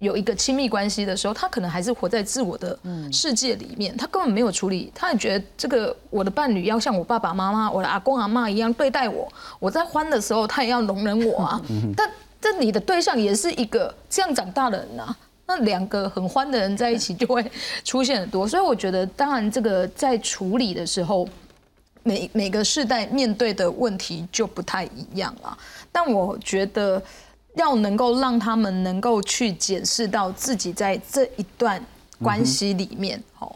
有一个亲密关系的时候，他可能还是活在自我的世界里面，他根本没有处理，他也觉得这个我的伴侣要像我爸爸妈妈、我的阿公阿妈一样对待我，我在欢的时候他也要容忍我啊，但。这你的对象也是一个这样长大的人呐，那两个很欢的人在一起就会出现很多，所以我觉得，当然这个在处理的时候，每每个世代面对的问题就不太一样了。但我觉得要能够让他们能够去检视到自己在这一段关系里面，哦，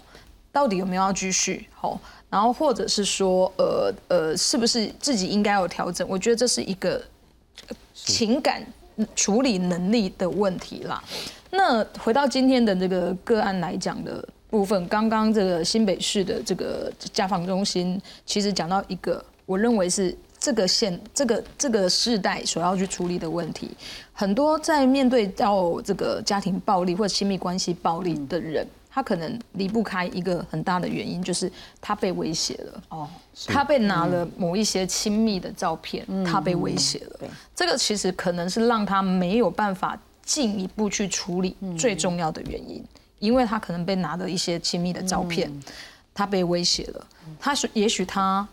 到底有没有要继续，哦，然后或者是说，呃呃，是不是自己应该有调整？我觉得这是一个情感。处理能力的问题啦。那回到今天的这个个案来讲的部分，刚刚这个新北市的这个家访中心，其实讲到一个，我认为是这个现这个这个世代所要去处理的问题。很多在面对到这个家庭暴力或者亲密关系暴力的人。他可能离不开一个很大的原因，就是他被威胁了。哦，他被拿了某一些亲密的照片，他被威胁了。这个其实可能是让他没有办法进一步去处理最重要的原因，因为他可能被拿了一些亲密的照片，他被威胁了。他是也许他。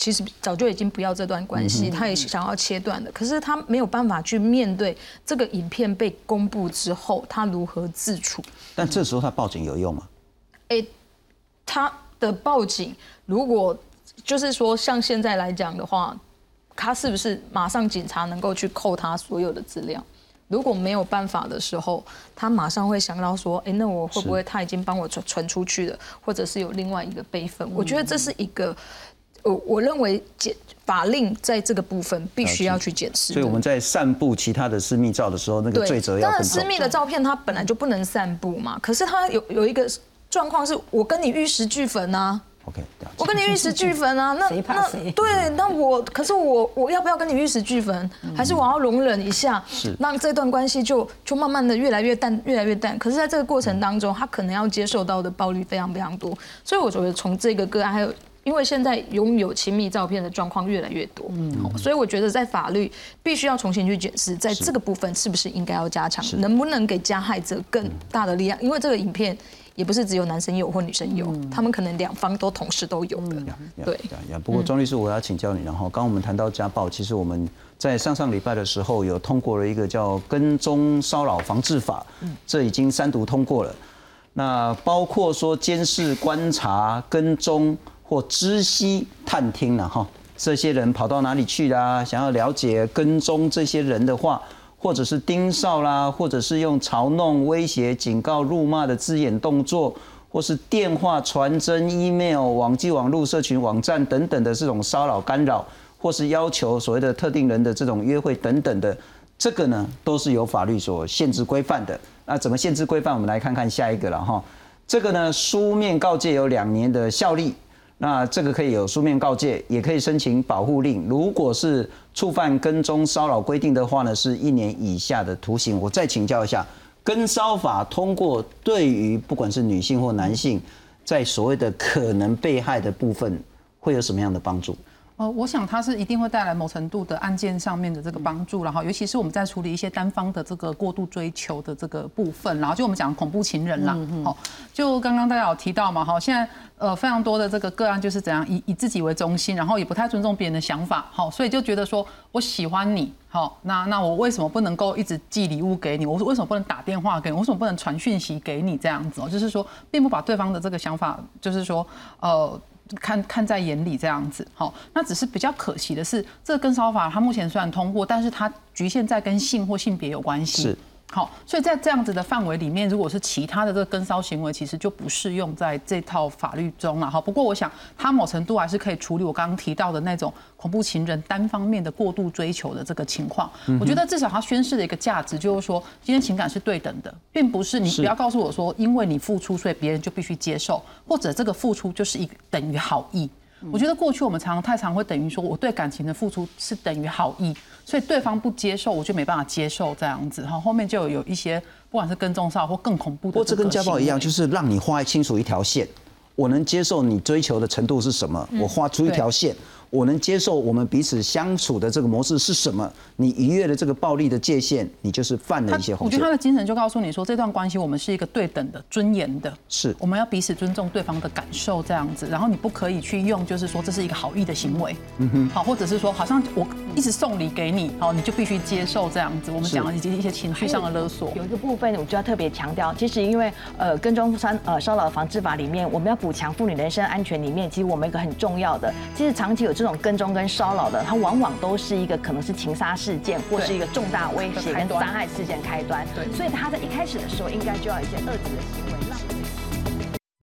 其实早就已经不要这段关系，他也想要切断的，可是他没有办法去面对这个影片被公布之后，他如何自处？但这时候他报警有用吗？哎，他的报警如果就是说像现在来讲的话，他是不是马上警察能够去扣他所有的资料？如果没有办法的时候，他马上会想到说，哎，那我会不会他已经帮我传传出去了，或者是有另外一个备份？我觉得这是一个。我我认为检法令在这个部分必须要去检视。所以我们在散布其他的私密照的时候，那个罪责要当然，私密的照片它本来就不能散布嘛。可是它有有一个状况是，我跟你玉石俱焚啊。OK，我跟你玉石俱焚啊。那那对，那我可是我我要不要跟你玉石俱焚？还是我要容忍一下，让这段关系就就慢慢的越来越淡，越来越淡。可是在这个过程当中，他可能要接受到的暴力非常非常多。所以我觉得从这个个案还有。因为现在拥有亲密照片的状况越来越多，嗯，所以我觉得在法律必须要重新去检视，在这个部分是不是应该要加强，能不能给加害者更大的力量？因为这个影片也不是只有男生有或女生有，他们可能两方都同时都有的。对。不过庄律师，我要请教你，然后刚我们谈到家暴，其实我们在上上礼拜的时候有通过了一个叫《跟踪骚扰防治法》，这已经三读通过了。那包括说监视、观察、跟踪。或知悉探听了哈，这些人跑到哪里去啦？想要了解跟踪这些人的话，或者是盯梢啦，或者是用嘲弄、威胁、警告、辱骂的字眼动作，或是电话、传真、email、网际网络、社群网站等等的这种骚扰干扰，或是要求所谓的特定人的这种约会等等的，这个呢都是有法律所限制规范的。那怎么限制规范？我们来看看下一个了哈。这个呢，书面告诫有两年的效力。那这个可以有书面告诫，也可以申请保护令。如果是触犯跟踪骚扰规定的话呢，是一年以下的徒刑。我再请教一下，跟骚法通过，对于不管是女性或男性，在所谓的可能被害的部分，会有什么样的帮助？呃，我想它是一定会带来某程度的案件上面的这个帮助，然后尤其是我们在处理一些单方的这个过度追求的这个部分，然后就我们讲恐怖情人啦，好，就刚刚大家有提到嘛，哈，现在呃非常多的这个个案就是怎样以以自己为中心，然后也不太尊重别人的想法，好，所以就觉得说我喜欢你，好，那那我为什么不能够一直寄礼物给你？我为什么不能打电话给你？为什么不能传讯息给你？这样子哦，就是说并不把对方的这个想法，就是说呃。看看在眼里这样子，好，那只是比较可惜的是，这个跟骚法它目前虽然通过，但是它局限在跟性或性别有关系。是。好，所以在这样子的范围里面，如果是其他的这个跟骚行为，其实就不适用在这套法律中了。哈，不过我想，它某程度还是可以处理我刚刚提到的那种恐怖情人单方面的过度追求的这个情况。我觉得至少它宣示的一个价值就是说，今天情感是对等的，并不是你不要告诉我说，因为你付出，所以别人就必须接受，或者这个付出就是一等于好意。我觉得过去我们常常太常会等于说，我对感情的付出是等于好意，所以对方不接受，我就没办法接受这样子。哈，后面就有一些不管是跟踪骚或更恐怖的。或这跟家暴一样，就是让你画清楚一条线，我能接受你追求的程度是什么，我画出一条线。我能接受我们彼此相处的这个模式是什么？你逾越了这个暴力的界限，你就是犯了一些红线。我觉得他的精神就告诉你说，这段关系我们是一个对等的、尊严的，是我们要彼此尊重对方的感受这样子。然后你不可以去用，就是说这是一个好意的行为，嗯哼，好，或者是说好像我一直送礼给你，好，你就必须接受这样子。我们讲以及一些情绪上的勒索。有一个部分我就要特别强调，其实因为呃跟踪三呃骚扰防治法里面，我们要补强妇女人身安全里面，其实我们一个很重要的，其实长期有这种跟踪跟。骚扰的，它往往都是一个可能是情杀事件，或是一个重大威胁跟伤害事件开端。对，所以他在一开始的时候，应该就要一些遏制的行为。